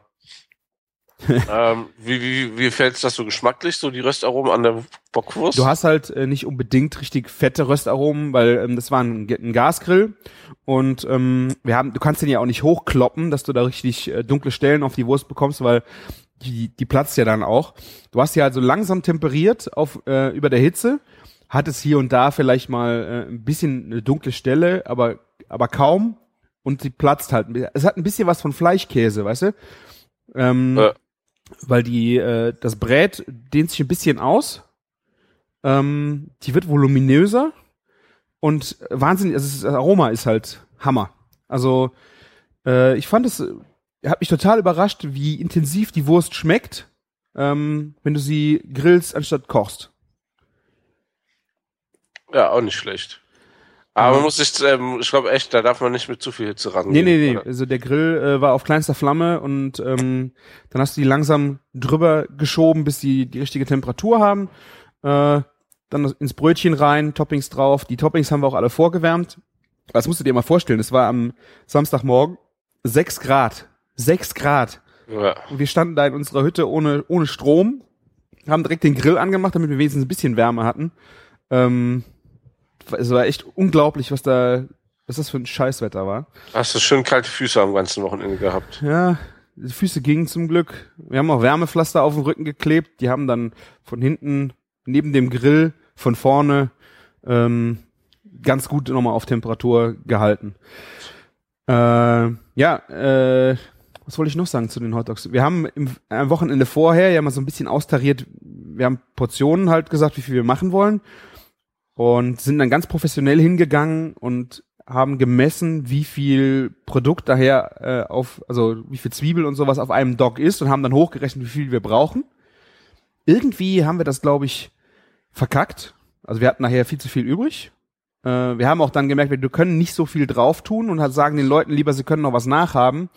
[SPEAKER 5] ähm, wie, wie, wie fällt das so geschmacklich, so die Röstaromen an der Bockwurst?
[SPEAKER 4] Du hast halt äh, nicht unbedingt richtig fette Röstaromen, weil ähm, das war ein, ein Gasgrill und ähm, wir haben, du kannst den ja auch nicht hochkloppen, dass du da richtig äh, dunkle Stellen auf die Wurst bekommst, weil die, die platzt ja dann auch. Du hast die halt so langsam temperiert auf äh, über der Hitze, hat es hier und da vielleicht mal äh, ein bisschen eine dunkle Stelle, aber aber kaum und sie platzt halt. Es hat ein bisschen was von Fleischkäse, weißt du? Ähm,
[SPEAKER 5] Ja.
[SPEAKER 4] Weil die äh, das Brät dehnt sich ein bisschen aus. Ähm, die wird voluminöser und wahnsinnig, also das Aroma ist halt Hammer. Also äh, ich fand es, äh, hat mich total überrascht, wie intensiv die Wurst schmeckt, ähm, wenn du sie grillst anstatt kochst.
[SPEAKER 5] ja, auch nicht schlecht. Aber man muss sich, ähm, ich glaube echt, da darf man nicht mit zu viel Hitze rangehen.
[SPEAKER 4] Nee, nee, nee.
[SPEAKER 5] oder?
[SPEAKER 4] Also der Grill äh, war auf kleinster Flamme und ähm, dann hast du die langsam drüber geschoben, bis die die richtige Temperatur haben. Äh, dann ins Brötchen rein, Toppings drauf. Die Toppings haben wir auch alle vorgewärmt. Das musst du dir mal vorstellen. Es war am Samstagmorgen sechs Grad. Sechs Grad.
[SPEAKER 5] Ja.
[SPEAKER 4] Und wir standen da in unserer Hütte ohne, ohne Strom, haben direkt den Grill angemacht, damit wir wenigstens ein bisschen Wärme hatten. Ähm, es war echt unglaublich, was da, was das für ein Scheißwetter war.
[SPEAKER 5] Hast du schön kalte Füße am ganzen Wochenende gehabt.
[SPEAKER 4] Ja, die Füße gingen zum Glück. Wir haben auch Wärmepflaster auf den Rücken geklebt. Die haben dann von hinten neben dem Grill von vorne ähm, ganz gut nochmal auf Temperatur gehalten. Äh, ja, äh, was wollte ich noch sagen zu den Hotdogs? Wir haben im, am Wochenende vorher ja mal so ein bisschen austariert. Wir haben Portionen halt gesagt, wie viel wir machen wollen und sind dann ganz professionell hingegangen und haben gemessen, wie viel Produkt daher äh, auf, also wie viel Zwiebel und sowas auf einem Dog ist und haben dann hochgerechnet, wie viel wir brauchen. irgendwie haben wir das, glaube ich, verkackt. Also wir hatten nachher viel zu viel übrig. Äh, wir haben auch dann gemerkt, wir können nicht so viel drauf tun und halt sagen den Leuten lieber, sie können noch was nachhaben,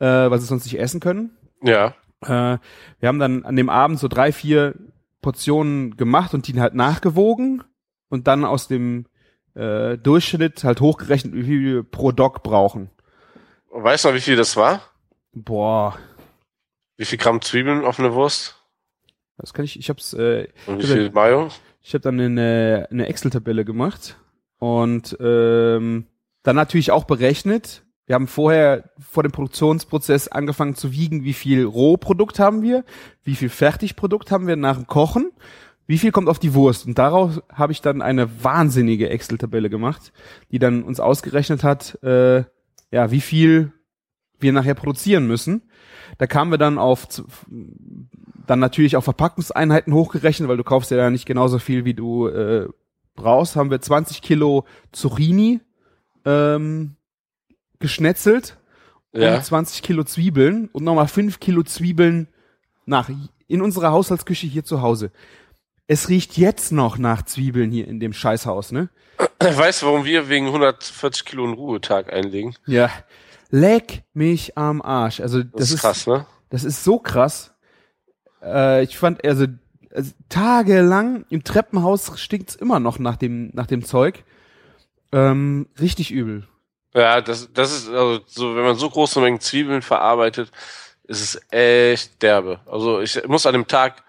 [SPEAKER 4] äh, weil sie sonst nicht essen können.
[SPEAKER 5] Ja.
[SPEAKER 4] Äh, wir haben dann an dem Abend so drei, vier Portionen gemacht und die halt nachgewogen und dann aus dem äh, Durchschnitt halt hochgerechnet, wie viel wir pro Dog brauchen.
[SPEAKER 5] Weißt du noch, wie viel das war?
[SPEAKER 4] Boah,
[SPEAKER 5] Wie viel Gramm Zwiebeln auf eine Wurst?
[SPEAKER 4] das kann ich, ich hab's, äh,
[SPEAKER 5] Und wie viel Mayo?
[SPEAKER 4] ich habe dann eine, eine Excel-Tabelle gemacht und ähm, dann natürlich auch berechnet. Wir haben vorher vor dem Produktionsprozess angefangen zu wiegen, wie viel Rohprodukt haben wir, wie viel Fertigprodukt haben wir nach dem Kochen, wie viel kommt auf die Wurst. Und daraus habe ich dann eine wahnsinnige Excel-Tabelle gemacht, die dann uns ausgerechnet hat, äh, ja, wie viel wir nachher produzieren müssen. Da kamen wir dann auf dann natürlich auch Verpackungseinheiten hochgerechnet, weil du kaufst ja nicht genauso viel, wie du äh, brauchst. Haben wir 20 Kilo Zucchini ähm, geschnetzelt
[SPEAKER 5] Ja.
[SPEAKER 4] und 20 Kilo Zwiebeln und nochmal 5 Kilo Zwiebeln nach in unserer Haushaltsküche hier zu Hause. Es riecht jetzt noch nach Zwiebeln hier in dem Scheißhaus, ne?
[SPEAKER 5] Weißt du, warum wir wegen 140 Kilo einen Ruhetag einlegen?
[SPEAKER 4] Ja. Leck mich am Arsch. Also das,
[SPEAKER 5] Das, ist krass, ne?
[SPEAKER 4] Das ist so krass. Äh, ich fand, also, also tagelang im Treppenhaus stinkt's immer noch nach dem, nach dem Zeug. Ähm, richtig übel.
[SPEAKER 5] Ja, das, das ist, also, so, wenn man so große Mengen Zwiebeln verarbeitet, ist es echt derbe. Also, ich muss an dem Tag,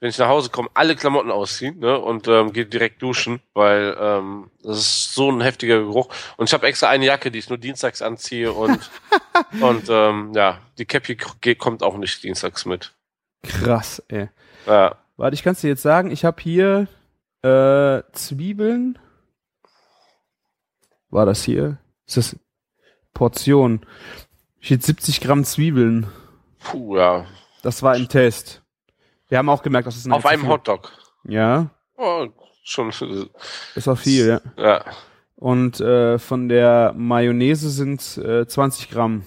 [SPEAKER 5] wenn ich nach Hause komme, alle Klamotten ausziehen, ne, und ähm, gehe direkt duschen, weil ähm, das ist so ein heftiger Geruch. Und ich habe extra eine Jacke, die ich nur dienstags anziehe und *laughs* und ähm, ja, die Cappy kommt auch nicht dienstags mit.
[SPEAKER 4] Krass, ey.
[SPEAKER 5] Ja.
[SPEAKER 4] Warte, ich kann's dir jetzt sagen, ich habe hier äh, Zwiebeln. War das hier? Ist das Portion? Steht 70 Gramm Zwiebeln.
[SPEAKER 5] Puh, ja.
[SPEAKER 4] Das war im Test. Wir haben auch gemerkt, dass es
[SPEAKER 5] Auf einem Hotdog.
[SPEAKER 4] Ja,
[SPEAKER 5] Oh, schon. *laughs*
[SPEAKER 4] ist auch viel, ja.
[SPEAKER 5] Ja.
[SPEAKER 4] Und äh, von der Mayonnaise sind äh, 20 Gramm.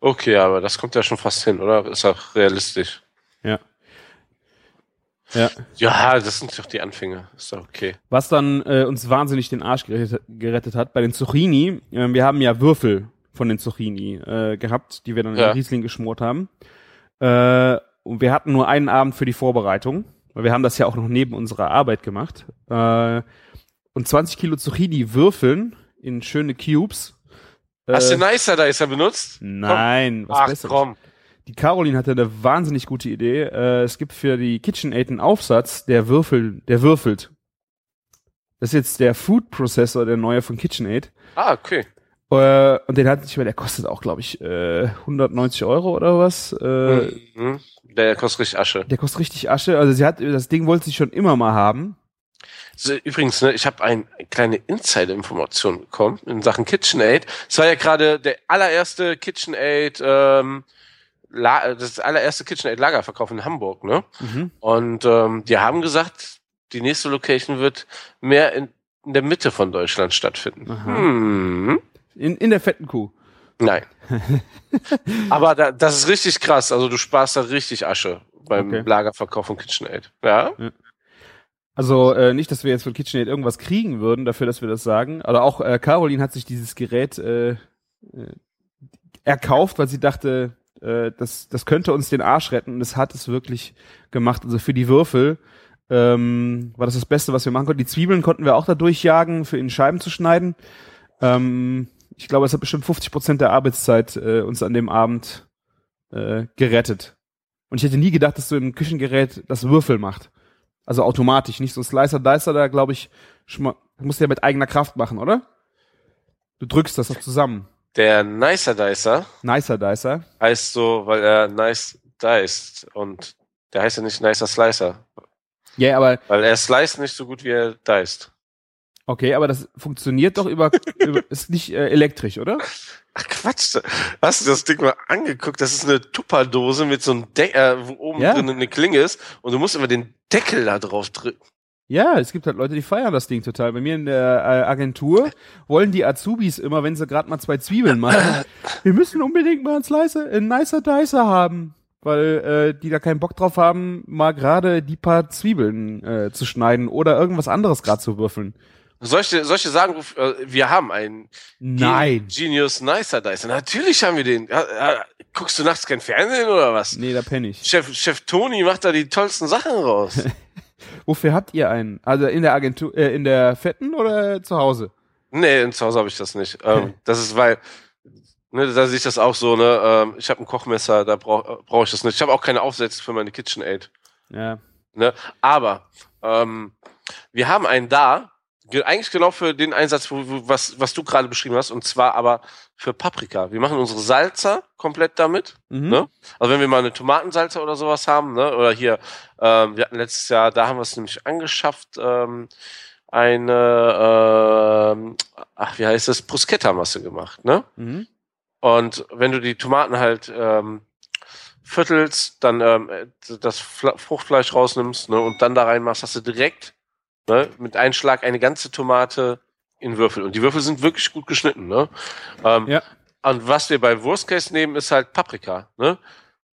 [SPEAKER 5] Okay, aber das kommt ja schon fast hin, oder? Ist auch realistisch.
[SPEAKER 4] Ja. Ja.
[SPEAKER 5] Ja, das sind doch die Anfänge. Ist doch okay.
[SPEAKER 4] Was dann äh, uns wahnsinnig den Arsch gerettet, gerettet hat, bei den Zucchini, äh, wir haben ja Würfel von den Zucchini äh, gehabt, die wir dann
[SPEAKER 5] Ja.
[SPEAKER 4] in Riesling geschmort haben. Äh, und wir hatten nur einen Abend für die Vorbereitung, weil wir haben das ja auch noch neben unserer Arbeit gemacht. Äh, und 20 Kilo Zucchini würfeln in schöne Cubes.
[SPEAKER 5] Hast du
[SPEAKER 4] Äh,
[SPEAKER 5] Nicer Dicer benutzt?
[SPEAKER 4] Nein, was
[SPEAKER 5] Ach
[SPEAKER 4] Besseres.
[SPEAKER 5] komm.
[SPEAKER 4] Die Caroline hatte eine wahnsinnig gute Idee. Äh, es gibt für die KitchenAid einen Aufsatz, der Würfel, der würfelt. Das ist jetzt der Food Processor, der neue von KitchenAid.
[SPEAKER 5] Ah, okay.
[SPEAKER 4] Äh, und den hatte ich, der kostet auch, glaube ich, äh, 190 Euro oder was. Äh,
[SPEAKER 5] Mhm. Der kostet richtig Asche.
[SPEAKER 4] Der kostet richtig Asche. Also sie hat, das Ding wollte sie schon immer mal haben.
[SPEAKER 5] So, Übrigens, ne, ich habe ein, eine kleine Insider-Information bekommen in Sachen KitchenAid. Es war ja gerade der allererste KitchenAid, ähm, La das allererste KitchenAid-Lagerverkauf in Hamburg, ne?
[SPEAKER 4] Mhm.
[SPEAKER 5] Und ähm, die haben gesagt, die nächste Location wird mehr in, in der Mitte von Deutschland stattfinden.
[SPEAKER 4] Aha.
[SPEAKER 5] Hm.
[SPEAKER 4] In, in der fetten Kuh.
[SPEAKER 5] Nein. *laughs* Aber da, das ist richtig krass. Also du sparst da richtig Asche beim
[SPEAKER 4] Okay.
[SPEAKER 5] Lagerverkauf von KitchenAid. Ja?
[SPEAKER 4] Also äh, nicht, dass wir jetzt von KitchenAid irgendwas kriegen würden, dafür, dass wir das sagen. Aber auch äh, Caroline hat sich dieses Gerät äh, äh, erkauft, weil sie dachte, äh, das, das könnte uns den Arsch retten. Und es hat es wirklich gemacht. Also für die Würfel ähm, war das das Beste, was wir machen konnten. Die Zwiebeln konnten wir auch da durchjagen, für in Scheiben zu schneiden. Ähm, ich glaube, es hat bestimmt 50 Prozent der Arbeitszeit äh, uns an dem Abend äh, gerettet. Und ich hätte nie gedacht, dass so ein Küchengerät das Würfel macht. Also automatisch, nicht so ein Slicer Dicer, da glaube ich, musst du ja mit eigener Kraft machen, oder? Du drückst das doch zusammen.
[SPEAKER 5] Der Nicer Dicer
[SPEAKER 4] Nicer Dicer.
[SPEAKER 5] heißt so, weil er nice diced. Und der heißt ja nicht Nicer Slicer.
[SPEAKER 4] Ja, aber
[SPEAKER 5] Weil er sliced nicht so gut wie er diced.
[SPEAKER 4] Okay, aber das funktioniert doch über, *laughs* über ist nicht äh, elektrisch, oder?
[SPEAKER 5] Ach Quatsch, hast du das Ding mal angeguckt? Das ist eine Tupperdose mit so einem Deckel, äh, wo oben
[SPEAKER 4] Ja.
[SPEAKER 5] drin eine Klinge ist und du musst immer den Deckel da drauf drücken.
[SPEAKER 4] Ja, es gibt halt Leute, die feiern das Ding total. Bei mir in der äh, Agentur wollen die Azubis immer, wenn sie gerade mal zwei Zwiebeln machen, *laughs* wir müssen unbedingt mal einen Slicer, einen nicer Dicer haben. weil äh, die da keinen Bock drauf haben, mal gerade die paar Zwiebeln äh, zu schneiden oder irgendwas anderes gerade zu würfeln.
[SPEAKER 5] Ich dir sagen, äh, wir haben einen
[SPEAKER 4] Nein.
[SPEAKER 5] Genius Nicer Dicer. Natürlich haben wir den. Guckst du nachts kein Fernsehen oder was?
[SPEAKER 4] Nee, da penne ich.
[SPEAKER 5] Chef, Chef Toni macht da die tollsten Sachen raus. *laughs*
[SPEAKER 4] Wofür habt ihr einen? Also in der Agentur, äh, in der Fetten oder zu Hause?
[SPEAKER 5] nee, zu Hause habe ich das nicht. Ähm, *laughs* das ist, weil, ne, da sehe ich das auch so, ne, ähm, ich habe ein Kochmesser, da brauche brauch ich das nicht. Ich habe auch keine Aufsätze für meine KitchenAid.
[SPEAKER 4] Ja.
[SPEAKER 5] Ne? Aber ähm, wir haben einen da, eigentlich genau für den Einsatz, wo, wo, was, was du gerade beschrieben hast, und zwar aber für Paprika. Wir machen unsere Salzer komplett damit.
[SPEAKER 4] Mhm.
[SPEAKER 5] Ne? Also wenn wir mal eine Tomatensalze oder sowas haben, ne? oder hier, ähm, wir hatten letztes Jahr, da haben wir es nämlich angeschafft, ähm, eine, ähm, ach, wie heißt das, Bruschetta-Masse gemacht, ne?
[SPEAKER 4] Mhm.
[SPEAKER 5] Und wenn du die Tomaten halt ähm, viertelst, dann ähm, das Fruchtfleisch rausnimmst ne, und dann da reinmachst, hast du direkt ne, mit einem Schlag eine ganze Tomate in Würfel. Und die Würfel sind wirklich gut geschnitten. Ne? Ähm,
[SPEAKER 4] Ja.
[SPEAKER 5] Und was wir bei Worst Case nehmen, ist halt Paprika. Ne?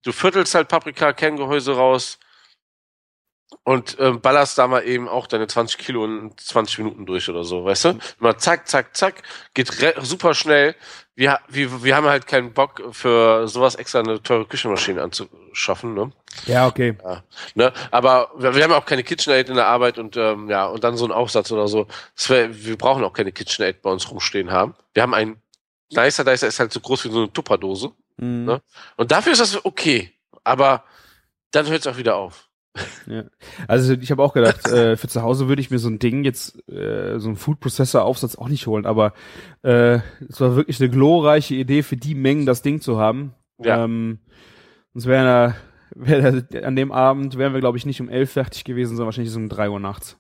[SPEAKER 5] Du viertelst halt Paprika, Kerngehäuse raus und ähm, ballerst da mal eben auch deine 20 Kilo in 20 Minuten durch oder so, weißt du? Mal zack, zack, zack, geht super schnell. Wir, wir, wir haben halt keinen Bock für sowas extra eine teure Küchenmaschine anzuschaffen, ne?
[SPEAKER 4] Ja, okay.
[SPEAKER 5] ne? Aber wir, wir haben auch keine KitchenAid in der Arbeit und ähm, ja, und dann so ein Aufsatz oder so. Wär, wir brauchen auch keine KitchenAid bei uns rumstehen haben. Wir haben einen Nicer Dicer ist halt so groß wie so eine Tupperdose.
[SPEAKER 4] Mhm.
[SPEAKER 5] Ne? Und dafür ist das okay. Aber dann hört es auch wieder auf.
[SPEAKER 4] Ja. Also ich habe auch gedacht, äh, für zu Hause würde ich mir so ein Ding jetzt, äh, so ein Food Processor Aufsatz auch nicht holen, aber äh, es war wirklich eine glorreiche Idee für die Mengen das Ding zu haben.
[SPEAKER 5] Ja.
[SPEAKER 4] Ähm, sonst wäre wär an dem Abend wären wir glaube ich nicht um elf fertig gewesen, sondern wahrscheinlich so um drei Uhr nachts.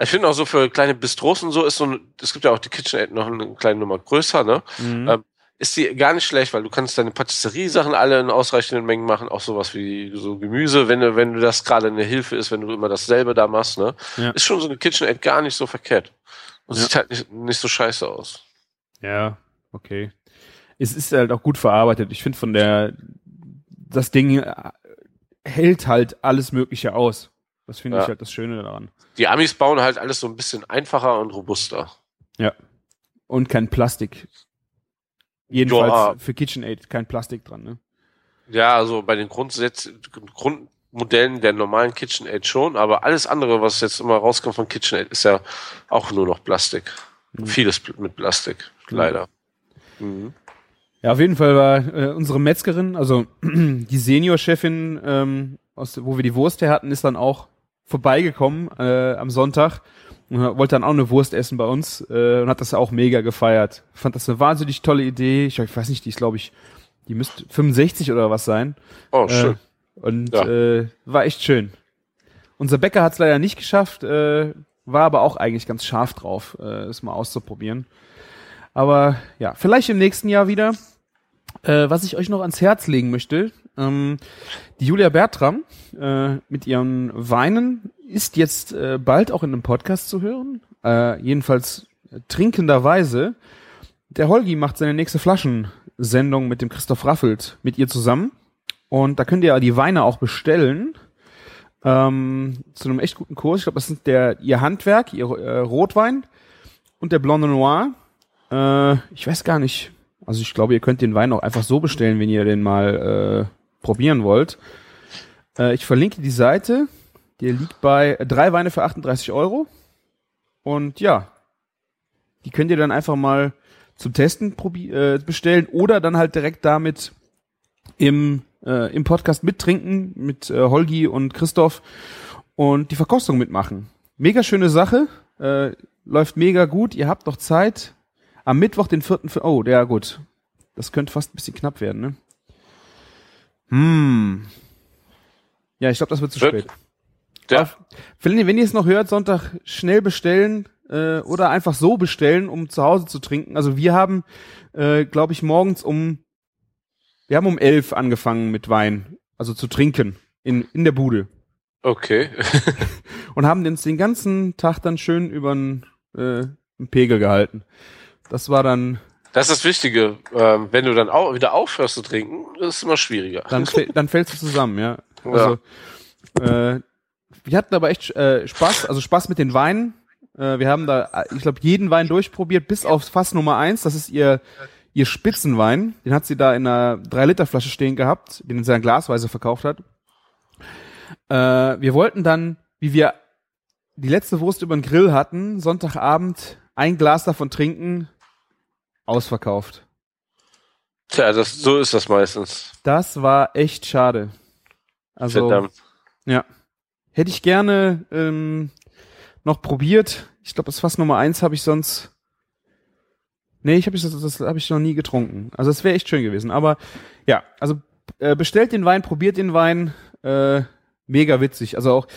[SPEAKER 5] Ich finde auch so für kleine Bistros und so ist so ein, es gibt ja auch die KitchenAid noch eine kleine Nummer größer, ne?
[SPEAKER 4] Mhm.
[SPEAKER 5] Ähm, ist die gar nicht schlecht, weil du kannst deine Patisserie-Sachen alle in ausreichenden Mengen machen, auch sowas wie so Gemüse, wenn du, wenn du das gerade eine Hilfe ist, wenn du immer dasselbe da machst, ne?
[SPEAKER 4] Ja.
[SPEAKER 5] Ist schon so eine KitchenAid gar nicht so verkehrt. Und
[SPEAKER 4] Ja.
[SPEAKER 5] sieht halt nicht, nicht so scheiße aus.
[SPEAKER 4] Ja, okay. Es ist halt auch gut verarbeitet. Ich finde von der, das Ding hält halt alles Mögliche aus. Das finde
[SPEAKER 5] Ja.
[SPEAKER 4] ich halt das Schöne daran.
[SPEAKER 5] Die Amis bauen halt alles so ein bisschen einfacher und robuster.
[SPEAKER 4] Und kein Plastik. Jedenfalls
[SPEAKER 5] Ja.
[SPEAKER 4] für KitchenAid kein Plastik dran, ne?
[SPEAKER 5] Ja, also bei den Grundsätz Grundmodellen der normalen KitchenAid schon, aber alles andere, was jetzt immer rauskommt von KitchenAid, ist ja auch nur noch Plastik.
[SPEAKER 4] Mhm.
[SPEAKER 5] Vieles mit Plastik, leider. Mhm.
[SPEAKER 4] Ja, auf jeden Fall war äh, unsere Metzgerin, also *clears throat* die Seniorchefin, ähm, aus, wo wir die Wurst her hatten, ist dann auch vorbeigekommen äh, am Sonntag und wollte dann auch eine Wurst essen bei uns äh, und hat das auch mega gefeiert. Fand das eine wahnsinnig tolle Idee. Ich, ich weiß nicht, die ist glaube ich, die müsste 65 oder was sein.
[SPEAKER 5] Oh, schön.
[SPEAKER 4] Äh, und
[SPEAKER 5] Ja.
[SPEAKER 4] äh, war echt schön. Unser Bäcker hat es leider nicht geschafft, äh, war aber auch eigentlich ganz scharf drauf, äh, es mal auszuprobieren. Aber ja, vielleicht im nächsten Jahr wieder. Äh, was ich euch noch ans Herz legen möchte, ähm, die Julia Bertram äh, mit ihren Weinen ist jetzt äh, bald auch in einem Podcast zu hören. Äh, jedenfalls trinkenderweise. Der Holgi macht seine nächste Flaschensendung mit dem Christoph Raffelt mit ihr zusammen. Und da könnt ihr die Weine auch bestellen. Ähm, zu einem echt guten Kurs. Ich glaube, das sind der ihr Handwerk, ihr äh, Rotwein und der Blonde Noir. Äh, ich weiß gar nicht. Also ich glaube, ihr könnt den Wein auch einfach so bestellen, wenn ihr den mal äh, probieren wollt. Äh, ich verlinke die Seite. Der liegt bei drei Weine für 38 Euro. Und ja, die könnt ihr dann einfach mal zum Testen äh, bestellen oder dann halt direkt damit im, äh, im Podcast mittrinken mit äh, Holgi und Christoph und die Verkostung mitmachen. Mega schöne Sache, äh, läuft mega gut, ihr habt noch Zeit. Am Mittwoch, den vierten, Fe- oh, ja gut, das könnte fast ein bisschen knapp werden, ne? Hm. Ja, ich glaube, das wird zu spät.
[SPEAKER 5] Ja.
[SPEAKER 4] Wenn, ihr- wenn ihr es noch hört, Sonntag schnell bestellen äh, oder einfach so bestellen, um zu Hause zu trinken. Also wir haben, äh, glaube ich, morgens um, wir haben um elf angefangen mit Wein, also zu trinken in, in der Bude
[SPEAKER 5] Okay. *laughs*
[SPEAKER 4] und haben uns den ganzen Tag dann schön über einen, äh, einen Pegel gehalten. Das war dann
[SPEAKER 5] Das ist das Wichtige. Ähm, wenn du dann auch wieder aufhörst zu trinken, ist es immer schwieriger.
[SPEAKER 4] Dann, dann fällst du zusammen, ja. Also, äh, wir hatten aber echt äh, Spaß, also Spaß mit den Weinen. Äh, wir haben da, äh, ich glaube, jeden Wein durchprobiert, bis auf Fass Nummer eins. Das ist ihr ihr Spitzenwein. Den hat sie da in einer 3-Liter-Flasche stehen gehabt, den sie dann glasweise verkauft hat. Äh, wir wollten dann, wie wir die letzte Wurst über den Grill hatten, Sonntagabend ein Glas davon trinken, ausverkauft.
[SPEAKER 5] Tja, das, so ist das meistens.
[SPEAKER 4] Das war echt schade. Also,
[SPEAKER 5] Verdammt.
[SPEAKER 4] ja. Hätte ich gerne ähm, noch probiert. Ich glaube, das Fass Nummer eins habe ich sonst. Nee, ich habe das, das habe ich noch nie getrunken. Also es wäre echt schön gewesen. Aber ja, also äh, bestellt den Wein, probiert den Wein. Äh, mega witzig. Also auch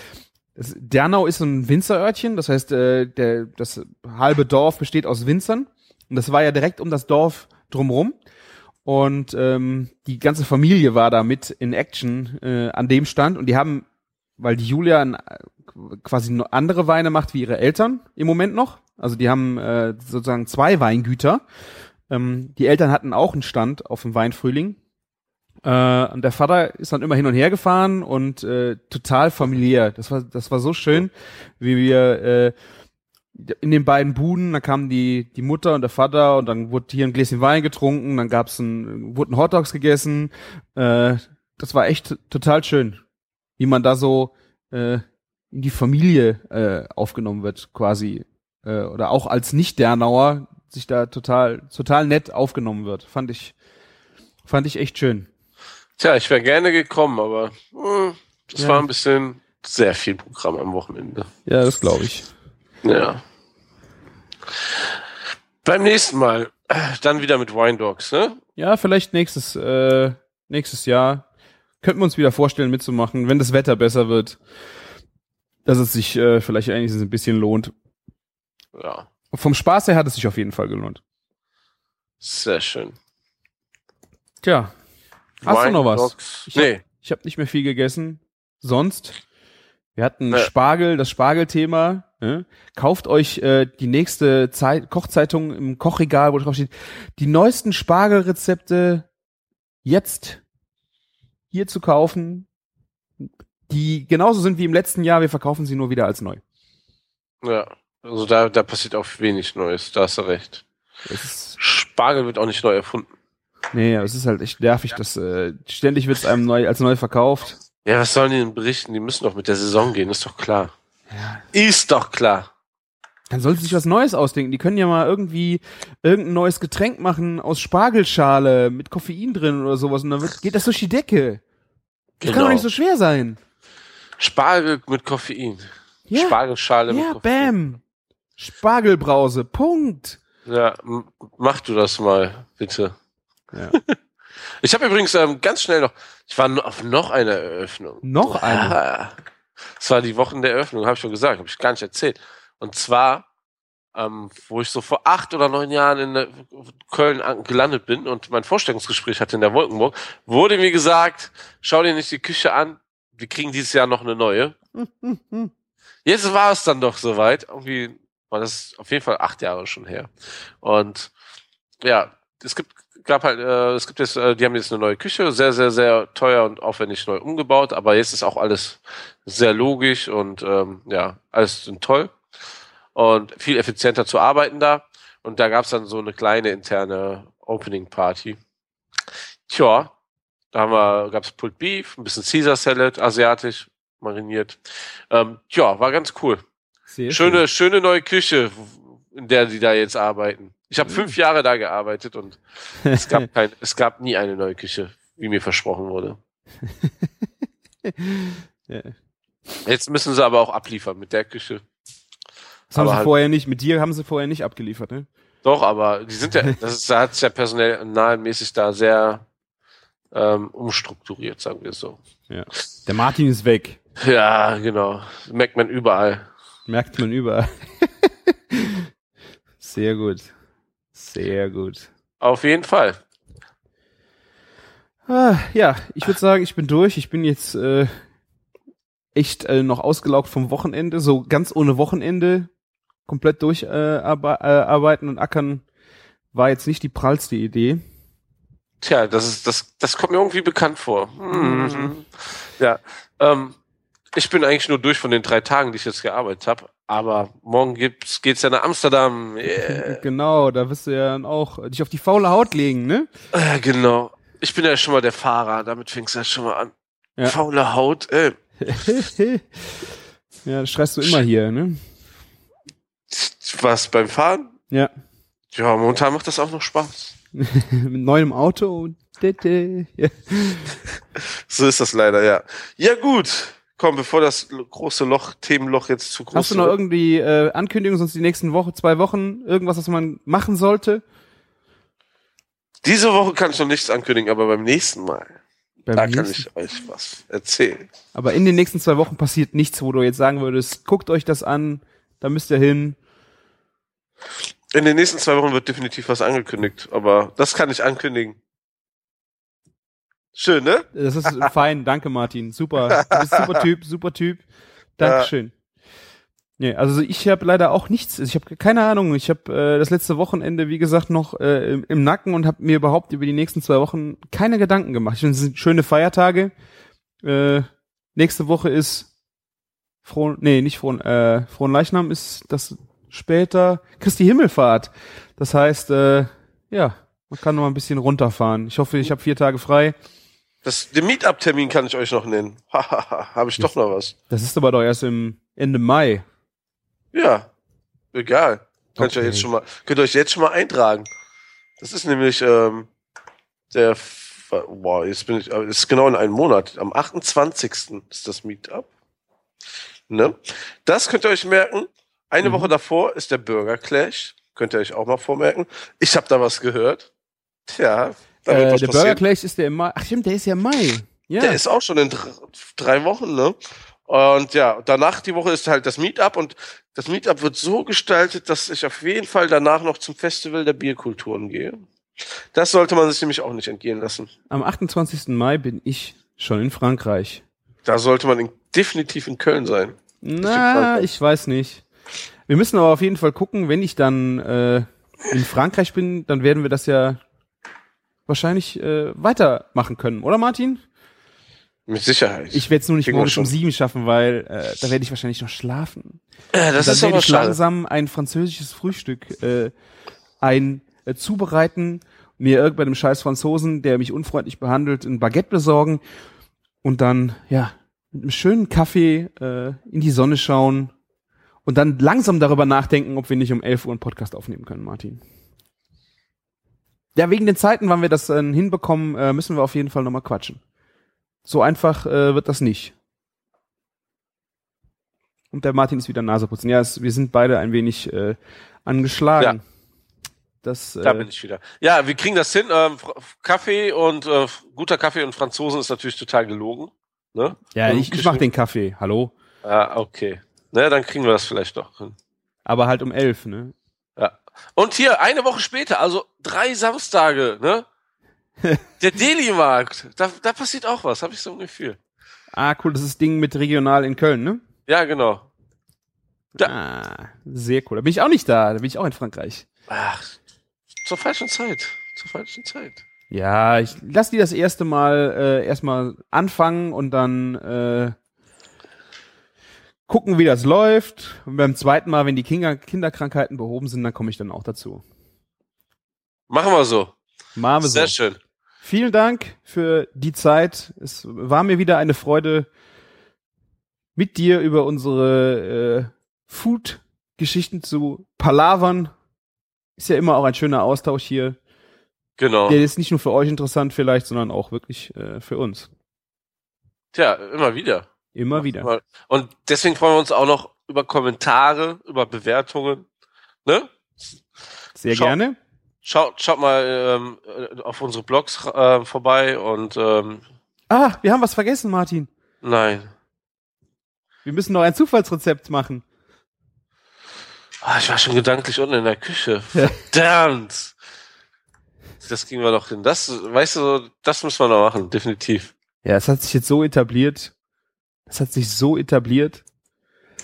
[SPEAKER 4] es, Dernau ist ein Winzerörtchen. Das heißt, äh, der, das halbe Dorf besteht aus Winzern. Und das war ja direkt um das Dorf drumrum. Und ähm, die ganze Familie war da mit in Action äh, an dem Stand. Und die haben, weil die Julia ein, quasi andere Weine macht wie ihre Eltern im Moment noch. Also die haben äh, sozusagen zwei Weingüter. Ähm, die Eltern hatten auch einen Stand auf dem Weinfrühling. Äh, und der Vater ist dann immer hin und her gefahren und äh, total familiär. Das war, das war so schön, wie wir äh, in den beiden Buden, da kamen die, die Mutter und der Vater und dann wurde hier ein Gläschen Wein getrunken, dann gab's ein, wurden Hotdogs gegessen. Äh, das war echt total schön, wie man da so äh, in die Familie äh, aufgenommen wird, quasi. Äh, oder auch als Nicht-Dernauer sich da total, total nett aufgenommen wird. Fand ich, fand ich echt schön.
[SPEAKER 5] Tja, ich wäre gerne gekommen, aber hm, das
[SPEAKER 4] Ja.
[SPEAKER 5] war ein bisschen sehr viel Programm am Wochenende.
[SPEAKER 4] Ja, das glaube ich.
[SPEAKER 5] Ja. Beim nächsten Mal dann wieder mit Wine Dogs, ne?
[SPEAKER 4] Ja, vielleicht nächstes, äh, nächstes Jahr könnten wir uns wieder vorstellen mitzumachen, wenn das Wetter besser wird, dass es sich äh, vielleicht eigentlich ein bisschen lohnt.
[SPEAKER 5] Ja,
[SPEAKER 4] Vom Spaß her hat es sich auf jeden Fall gelohnt.
[SPEAKER 5] sehr schön.
[SPEAKER 4] Tja, Hast du
[SPEAKER 5] Wine
[SPEAKER 4] noch was?
[SPEAKER 5] Dogs.
[SPEAKER 4] Ich hab-
[SPEAKER 5] Nee,
[SPEAKER 4] ich habe nicht mehr viel gegessen. Sonst, wir hatten
[SPEAKER 5] Nee.
[SPEAKER 4] Spargel, das Spargelthema. Ne? Kauft euch äh, die nächste Zeit, Kochzeitung im Kochregal, wo drauf steht, die neuesten Spargelrezepte jetzt hier zu kaufen, die genauso sind wie im letzten Jahr. Wir verkaufen sie nur wieder als neu.
[SPEAKER 5] ja. Also da, da passiert auch wenig Neues, da hast du recht. Spargel wird auch nicht neu erfunden.
[SPEAKER 4] Nee, es ist halt echt nervig, dass äh, ständig wird es einem neu als neu verkauft.
[SPEAKER 5] Ja, was sollen die denn berichten? Die müssen doch mit der Saison gehen, ist doch klar. Ist doch klar.
[SPEAKER 4] Dann sollten sie sich was Neues ausdenken. Die können ja mal irgendwie irgendein neues Getränk machen aus Spargelschale mit Koffein drin oder sowas und dann wird, geht das durch die Decke. Das kann doch nicht so schwer sein.
[SPEAKER 5] Spargel mit Koffein.
[SPEAKER 4] Ja,
[SPEAKER 5] Spargelschale mit
[SPEAKER 4] ja,
[SPEAKER 5] Koffein.
[SPEAKER 4] bam. Spargelbrause, Punkt.
[SPEAKER 5] Ja, mach du das mal, bitte.
[SPEAKER 4] Ja.
[SPEAKER 5] Ich habe übrigens ähm, ganz schnell noch, ich war auf noch eine Eröffnung.
[SPEAKER 4] Noch eine.
[SPEAKER 5] Ah, Das war die Wochen der Eröffnung, habe ich schon gesagt, habe ich gar nicht erzählt. Und zwar, ähm, wo ich so vor acht oder neun Jahren in der Köln an- gelandet bin und mein Vorstellungsgespräch hatte in der Wolkenburg, wurde mir gesagt, schau dir nicht die Küche an, wir kriegen dieses Jahr noch eine neue. *laughs* Jetzt war es dann doch soweit. Irgendwie war das auf jeden Fall acht Jahre schon her. Und ja, es gibt gab halt, äh, es gibt jetzt, äh, die haben jetzt eine neue Küche, sehr, sehr, sehr teuer und aufwendig neu umgebaut, aber jetzt ist auch alles sehr logisch und ähm, ja, alles sind toll und viel effizienter zu arbeiten da. Und da gab's dann so eine kleine interne Opening Party. Tja, da haben wir, gab's Pulled Beef, ein bisschen Caesar Salad, asiatisch, mariniert. Ähm, ja, war ganz cool.
[SPEAKER 4] Sehr
[SPEAKER 5] Schöne, schöne neue Küche, in der die da jetzt arbeiten. Ich habe
[SPEAKER 4] Mhm.
[SPEAKER 5] fünf Jahre da gearbeitet und es gab *laughs* kein, es gab nie eine neue Küche, wie mir versprochen wurde. *laughs*
[SPEAKER 4] Ja.
[SPEAKER 5] Jetzt müssen sie aber auch abliefern mit der Küche.
[SPEAKER 4] Das haben
[SPEAKER 5] aber
[SPEAKER 4] sie
[SPEAKER 5] halt-
[SPEAKER 4] vorher nicht, mit dir haben sie vorher nicht abgeliefert, ne?
[SPEAKER 5] Doch, aber die sind ja, *laughs* das ist, da hat sich ja personellmäßig da sehr ähm, umstrukturiert, sagen wir so.
[SPEAKER 4] Der Martin ist weg.
[SPEAKER 5] Ja, genau. Merkt man überall.
[SPEAKER 4] Merkt man überall. Sehr gut. Sehr gut.
[SPEAKER 5] Auf jeden Fall.
[SPEAKER 4] Ah, ja, ich würde sagen, ich bin durch. Ich bin jetzt äh, echt äh, noch ausgelaugt vom Wochenende, so ganz ohne Wochenende komplett durcharbeiten äh, äh, arbeiten und ackern war jetzt nicht die prallste Idee.
[SPEAKER 5] Tja, das ist, das, das kommt mir irgendwie bekannt vor. Mhm. Ja. Ähm, ich bin eigentlich nur durch von den drei Tagen, die ich jetzt gearbeitet habe. Aber morgen gibt's, geht's ja nach Amsterdam. *laughs* Yeah.
[SPEAKER 4] Genau, da wirst du ja dann auch dich auf die faule Haut legen, ne?
[SPEAKER 5] Äh, genau. Ich bin ja schon mal der Fahrer, damit fängst du ja schon mal an.
[SPEAKER 4] Ja.
[SPEAKER 5] Faule Haut, ey. *laughs*
[SPEAKER 4] ja, das schreist du immer hier, ne?
[SPEAKER 5] Was beim Fahren?
[SPEAKER 4] Ja.
[SPEAKER 5] Ja, momentan macht das auch noch Spaß. *laughs*
[SPEAKER 4] Mit neuem Auto und.
[SPEAKER 5] So ist das leider, ja. Ja, gut. Komm, bevor das große Loch, Themenloch jetzt zu groß
[SPEAKER 4] Hast du noch irgendwie äh, Ankündigungen, sonst die nächsten Woche, zwei Wochen, irgendwas, was man machen sollte?
[SPEAKER 5] Diese Woche kann ich noch nichts ankündigen, aber beim nächsten Mal,
[SPEAKER 4] Beim
[SPEAKER 5] da kann
[SPEAKER 4] nächsten-
[SPEAKER 5] ich euch was erzählen.
[SPEAKER 4] Aber in den nächsten zwei Wochen passiert nichts, wo du jetzt sagen würdest, guckt euch das an, da müsst ihr hin.
[SPEAKER 5] In den nächsten zwei Wochen wird definitiv was angekündigt, aber das kann ich ankündigen. Schön, ne?
[SPEAKER 4] Das ist *laughs* fein, danke Martin, super. Du bist super Typ, super Typ. Dankeschön. Nee, also ich habe leider auch nichts, ich habe keine Ahnung, ich habe äh, das letzte Wochenende, wie gesagt, noch äh, im, im Nacken und habe mir überhaupt über die nächsten zwei Wochen keine Gedanken gemacht. Ich finde, es sind schöne Feiertage. Äh, nächste Woche ist Frohen, nee, nicht Frohen, äh, Frohen Leichnam ist das später Christi Himmelfahrt. Das heißt, äh, ja, man kann noch mal ein bisschen runterfahren. Ich hoffe, ich habe vier Tage frei.
[SPEAKER 5] Das, den Meetup-Termin kann ich euch noch nennen. *laughs* Habe ich doch noch was.
[SPEAKER 4] Das ist aber doch erst im Ende Mai.
[SPEAKER 5] Ja, egal. Könnt ihr
[SPEAKER 4] Okay.
[SPEAKER 5] jetzt schon mal, könnt ihr euch jetzt schon mal eintragen. Das ist nämlich ähm, der, boah, jetzt bin ich, ist genau in einem Monat. Am 28. ist das Meetup. Ne? Das könnt ihr euch merken. Eine
[SPEAKER 4] Mhm.
[SPEAKER 5] Woche davor ist der Burger Clash. Könnt ihr euch auch mal vormerken. Ich habe da was gehört. Tja,
[SPEAKER 4] Äh, der. Burger Clash ist der im Mai. Ach stimmt, der ist ja im Mai. Ja.
[SPEAKER 5] Der ist auch schon in dr drei Wochen, ne? Und ja, danach die Woche ist halt das Meetup und das Meetup wird so gestaltet, dass ich auf jeden Fall danach noch zum Festival der Bierkulturen gehe. Das sollte man sich nämlich auch nicht entgehen lassen.
[SPEAKER 4] Am 28. Mai bin ich schon in Frankreich.
[SPEAKER 5] Da sollte man in, definitiv in Köln sein.
[SPEAKER 4] Na, ich weiß nicht. Wir müssen aber auf jeden Fall gucken, wenn ich dann äh, in Frankreich bin, dann werden wir das ja wahrscheinlich äh, weitermachen können, oder Martin?
[SPEAKER 5] Mit Sicherheit.
[SPEAKER 4] Ich werde es nur nicht
[SPEAKER 5] Kriegen
[SPEAKER 4] morgens um sieben schaffen, weil äh, da werde ich wahrscheinlich noch schlafen.
[SPEAKER 5] ja, das
[SPEAKER 4] dann
[SPEAKER 5] ist
[SPEAKER 4] werde
[SPEAKER 5] aber
[SPEAKER 4] ich
[SPEAKER 5] schade.
[SPEAKER 4] langsam ein französisches Frühstück äh, ein äh, zubereiten, mir irgendeinem scheiß Franzosen, der mich unfreundlich behandelt, ein Baguette besorgen und dann ja mit einem schönen Kaffee äh, in die Sonne schauen und dann langsam darüber nachdenken, ob wir nicht um 11 Uhr einen Podcast aufnehmen können, Martin. Ja, wegen den Zeiten, wann wir das äh, hinbekommen, äh, müssen wir auf jeden Fall nochmal quatschen. So einfach äh, wird das nicht. Und der Martin ist wieder Nase putzen. Ja, es, wir sind beide ein wenig äh, angeschlagen. Das,
[SPEAKER 5] Da
[SPEAKER 4] äh,
[SPEAKER 5] bin ich wieder. Ja, wir kriegen das hin. Ähm, Kaffee und äh, guter Kaffee und Franzosen ist natürlich total gelogen. Ne?
[SPEAKER 4] ja,
[SPEAKER 5] Und
[SPEAKER 4] ich, ich mach den Kaffee, hallo.
[SPEAKER 5] Ah, okay. Ne, dann kriegen wir das vielleicht doch hin.
[SPEAKER 4] Aber halt um elf, ne?
[SPEAKER 5] Und hier, eine Woche später, also drei Samstage, ne? *laughs* Der Deli-Markt, da, da passiert auch was, habe ich so ein Gefühl.
[SPEAKER 4] Ah, cool, das ist das Ding mit regional in Köln, ne?
[SPEAKER 5] Ja, genau. Ja.
[SPEAKER 4] Ah, sehr cool. Da bin ich auch nicht da, da bin ich auch in Frankreich.
[SPEAKER 5] Ach, zur falschen Zeit. Zur falschen Zeit.
[SPEAKER 4] Ja, ich lass die das erste Mal äh, erstmal anfangen und dann äh, gucken, wie das läuft. Und beim zweiten Mal, wenn die Kinder, Kinderkrankheiten behoben sind, dann komme ich dann auch dazu.
[SPEAKER 5] Machen wir so.
[SPEAKER 4] Machen wir so.
[SPEAKER 5] Sehr schön.
[SPEAKER 4] Vielen Dank für die Zeit. Es war mir wieder eine Freude, mit dir über unsere äh, Food-Geschichten zu palavern. Ist ja immer auch ein schöner Austausch hier.
[SPEAKER 5] Genau.
[SPEAKER 4] Der ist nicht nur für euch interessant vielleicht, sondern auch wirklich äh, für uns.
[SPEAKER 5] Tja, immer wieder.
[SPEAKER 4] Immer wieder.
[SPEAKER 5] Und deswegen freuen wir uns auch noch über Kommentare, über Bewertungen. Ne?
[SPEAKER 4] Sehr
[SPEAKER 5] Schau-
[SPEAKER 4] gerne.
[SPEAKER 5] Schaut, schaut mal ähm, äh, auf unsere Blogs äh, vorbei und ähm,
[SPEAKER 4] Ah, wir haben was vergessen, Martin.
[SPEAKER 5] nein.
[SPEAKER 4] Wir müssen noch ein Zufallsrezept machen.
[SPEAKER 5] Ah, ich war schon gedanklich unten in der Küche. *laughs* Verdammt. Das kriegen wir doch hin. Das, weißt du, das müssen wir noch machen, definitiv.
[SPEAKER 4] Ja, es hat sich jetzt so etabliert. Es hat sich so etabliert.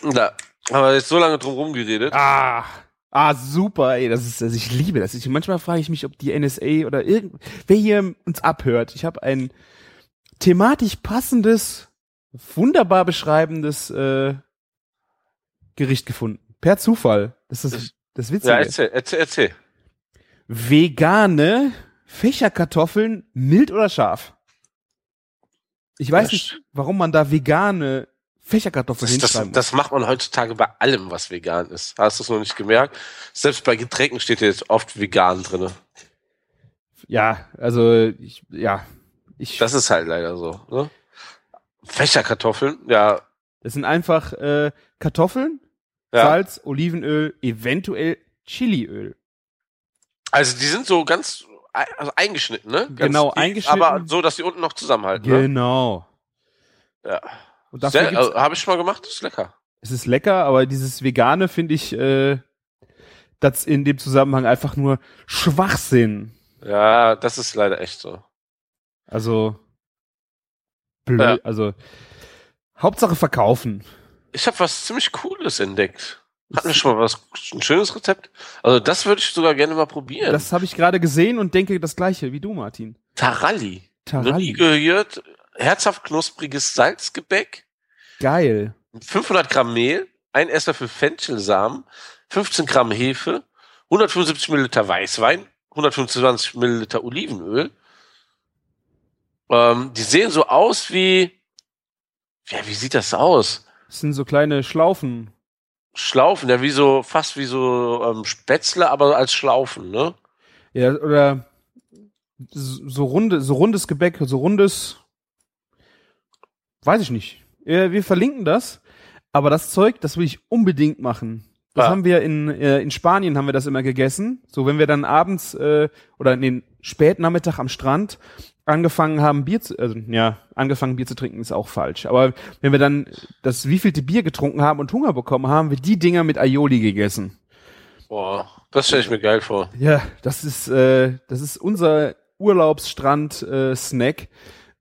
[SPEAKER 5] Da haben wir jetzt so lange drum rumgeredet.
[SPEAKER 4] Ah, Ah, super, ey, das ist, also ich liebe das. Ich, manchmal frage ich mich, ob die NSA oder irgend, wer hier uns abhört. Ich habe ein thematisch passendes, wunderbar beschreibendes äh, Gericht gefunden. Per Zufall. Das ist das Witzige.
[SPEAKER 5] Ja, erzähl, erzähl, erzähl.
[SPEAKER 4] Vegane Fächerkartoffeln, mild oder scharf? Ich weiß
[SPEAKER 5] Das-
[SPEAKER 4] nicht, warum man da vegane Fächerkartoffeln
[SPEAKER 5] Das, das, das macht man heutzutage bei allem, was vegan ist. Hast du es noch nicht gemerkt? Selbst bei Getränken steht hier jetzt oft vegan drinne.
[SPEAKER 4] Ja, also ich, ja, ich, das,
[SPEAKER 5] Das ist halt leider so. Ne? Fächerkartoffeln, ja,
[SPEAKER 4] sind einfach äh, Kartoffeln,
[SPEAKER 5] ja.
[SPEAKER 4] Salz, Olivenöl, eventuell Chiliöl.
[SPEAKER 5] Also die sind so ganz also eingeschnitten, ne? Ganz
[SPEAKER 4] Genau,
[SPEAKER 5] tief,
[SPEAKER 4] eingeschnitten.
[SPEAKER 5] Aber so, dass die unten noch zusammenhalten. Ne?
[SPEAKER 4] Genau.
[SPEAKER 5] Ja.
[SPEAKER 4] Und dafür
[SPEAKER 5] Sehr, also, Habe ich schon mal gemacht, ist lecker.
[SPEAKER 4] es ist lecker, aber dieses Vegane finde ich, äh, das in dem Zusammenhang einfach nur Schwachsinn.
[SPEAKER 5] Ja, das ist leider echt so.
[SPEAKER 4] Also blöd,
[SPEAKER 5] Ja.
[SPEAKER 4] also Hauptsache verkaufen.
[SPEAKER 5] Ich habe was ziemlich Cooles entdeckt. Hatten wir schon mal was, ein schönes Rezept? Also das würde ich sogar gerne mal probieren.
[SPEAKER 4] Das habe ich gerade gesehen und denke das gleiche wie du, Martin.
[SPEAKER 5] Taralli.
[SPEAKER 4] Taralli.
[SPEAKER 5] gehört. Herzhaft knuspriges Salzgebäck.
[SPEAKER 4] Geil.
[SPEAKER 5] 500 Gramm Mehl, ein Esslöffel Fenchelsamen, 15 Gramm Hefe, 175 Milliliter Weißwein, 125 Milliliter Olivenöl. Ähm, die sehen so aus wie, ja, wie sieht das aus?
[SPEAKER 4] Das sind so kleine Schlaufen.
[SPEAKER 5] Schlaufen, ja, wie so, fast wie so ähm, Spätzle, aber als Schlaufen, ne?
[SPEAKER 4] Ja, oder so runde, so rundes Gebäck, so rundes, weiß ich nicht. Wir verlinken das, aber das Zeug, das will ich unbedingt machen. Das
[SPEAKER 5] Ja.
[SPEAKER 4] haben wir in, äh, in Spanien haben wir das immer gegessen. So, wenn wir dann abends äh, oder in den Spätnachmittag am Strand angefangen haben, Bier zu, also ja, angefangen Bier zu trinken ist auch falsch. Aber wenn wir dann das wievielte Bier getrunken haben und Hunger bekommen haben, wir die Dinger mit Aioli gegessen.
[SPEAKER 5] Boah, das stelle ich mir geil vor.
[SPEAKER 4] Ja, das ist, äh, das ist unser Urlaubsstrand-Snack.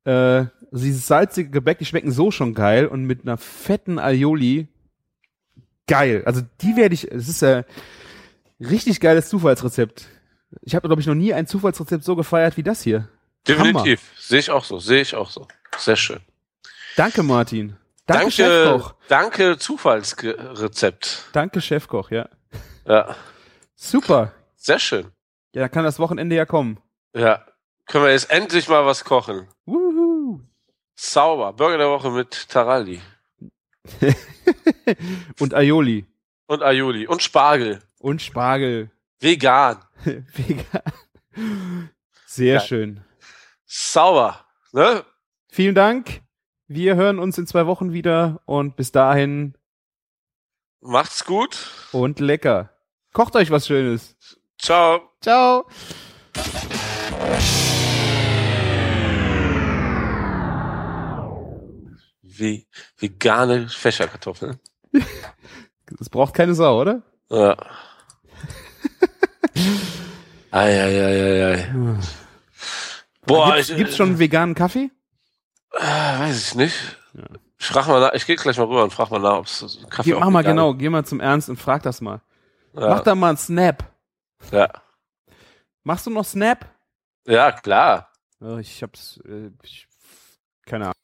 [SPEAKER 4] Äh, also dieses salzige Gebäck, die schmecken so schon geil und mit einer fetten Aioli geil. Also die werde ich, es ist ja richtig geiles Zufallsrezept. Ich habe, glaube ich, noch nie ein Zufallsrezept so gefeiert wie das hier.
[SPEAKER 5] Definitiv. Sehe ich auch so, sehe ich auch so. Sehr schön.
[SPEAKER 4] Danke, Martin. Danke,
[SPEAKER 5] Danke,
[SPEAKER 4] Chefkoch.
[SPEAKER 5] danke Zufallsrezept.
[SPEAKER 4] Danke, Chefkoch, ja.
[SPEAKER 5] Ja,
[SPEAKER 4] Super.
[SPEAKER 5] sehr schön.
[SPEAKER 4] Ja, da kann das Wochenende ja kommen.
[SPEAKER 5] Ja, können wir jetzt endlich mal was kochen.
[SPEAKER 4] Wuhu.
[SPEAKER 5] Sauber. Burger der Woche mit Taralli. *laughs*
[SPEAKER 4] Und Aioli.
[SPEAKER 5] Und Aioli. Und Spargel.
[SPEAKER 4] Und Spargel.
[SPEAKER 5] Vegan. *laughs*
[SPEAKER 4] Vegan. Sehr
[SPEAKER 5] Geil.
[SPEAKER 4] schön.
[SPEAKER 5] Sauber. Ne?
[SPEAKER 4] Vielen Dank. Wir hören uns in zwei Wochen wieder und bis dahin
[SPEAKER 5] Macht's gut.
[SPEAKER 4] und lecker. Kocht euch was Schönes.
[SPEAKER 5] Ciao.
[SPEAKER 4] Ciao.
[SPEAKER 5] Wie vegane Fächerkartoffeln. *laughs*
[SPEAKER 4] Das braucht keine Sau, oder?
[SPEAKER 5] Ja. *laughs* Eieieiei. Boah,
[SPEAKER 4] gibt's,
[SPEAKER 5] ich,
[SPEAKER 4] gibt's schon veganen Kaffee?
[SPEAKER 5] Äh, weiß ich nicht. Ich frag mal nach, ich gehe gleich mal rüber und frag mal nach, ob es Kaffee auch
[SPEAKER 4] mach mal
[SPEAKER 5] vegan
[SPEAKER 4] genau, geh mal zum Ernst und frag das mal.
[SPEAKER 5] ist.
[SPEAKER 4] Mach
[SPEAKER 5] Ja.
[SPEAKER 4] da mal einen Snap.
[SPEAKER 5] ja.
[SPEAKER 4] Machst du noch Snap?
[SPEAKER 5] ja, klar.
[SPEAKER 4] Oh, ich hab's, äh, ich, keine Ahnung.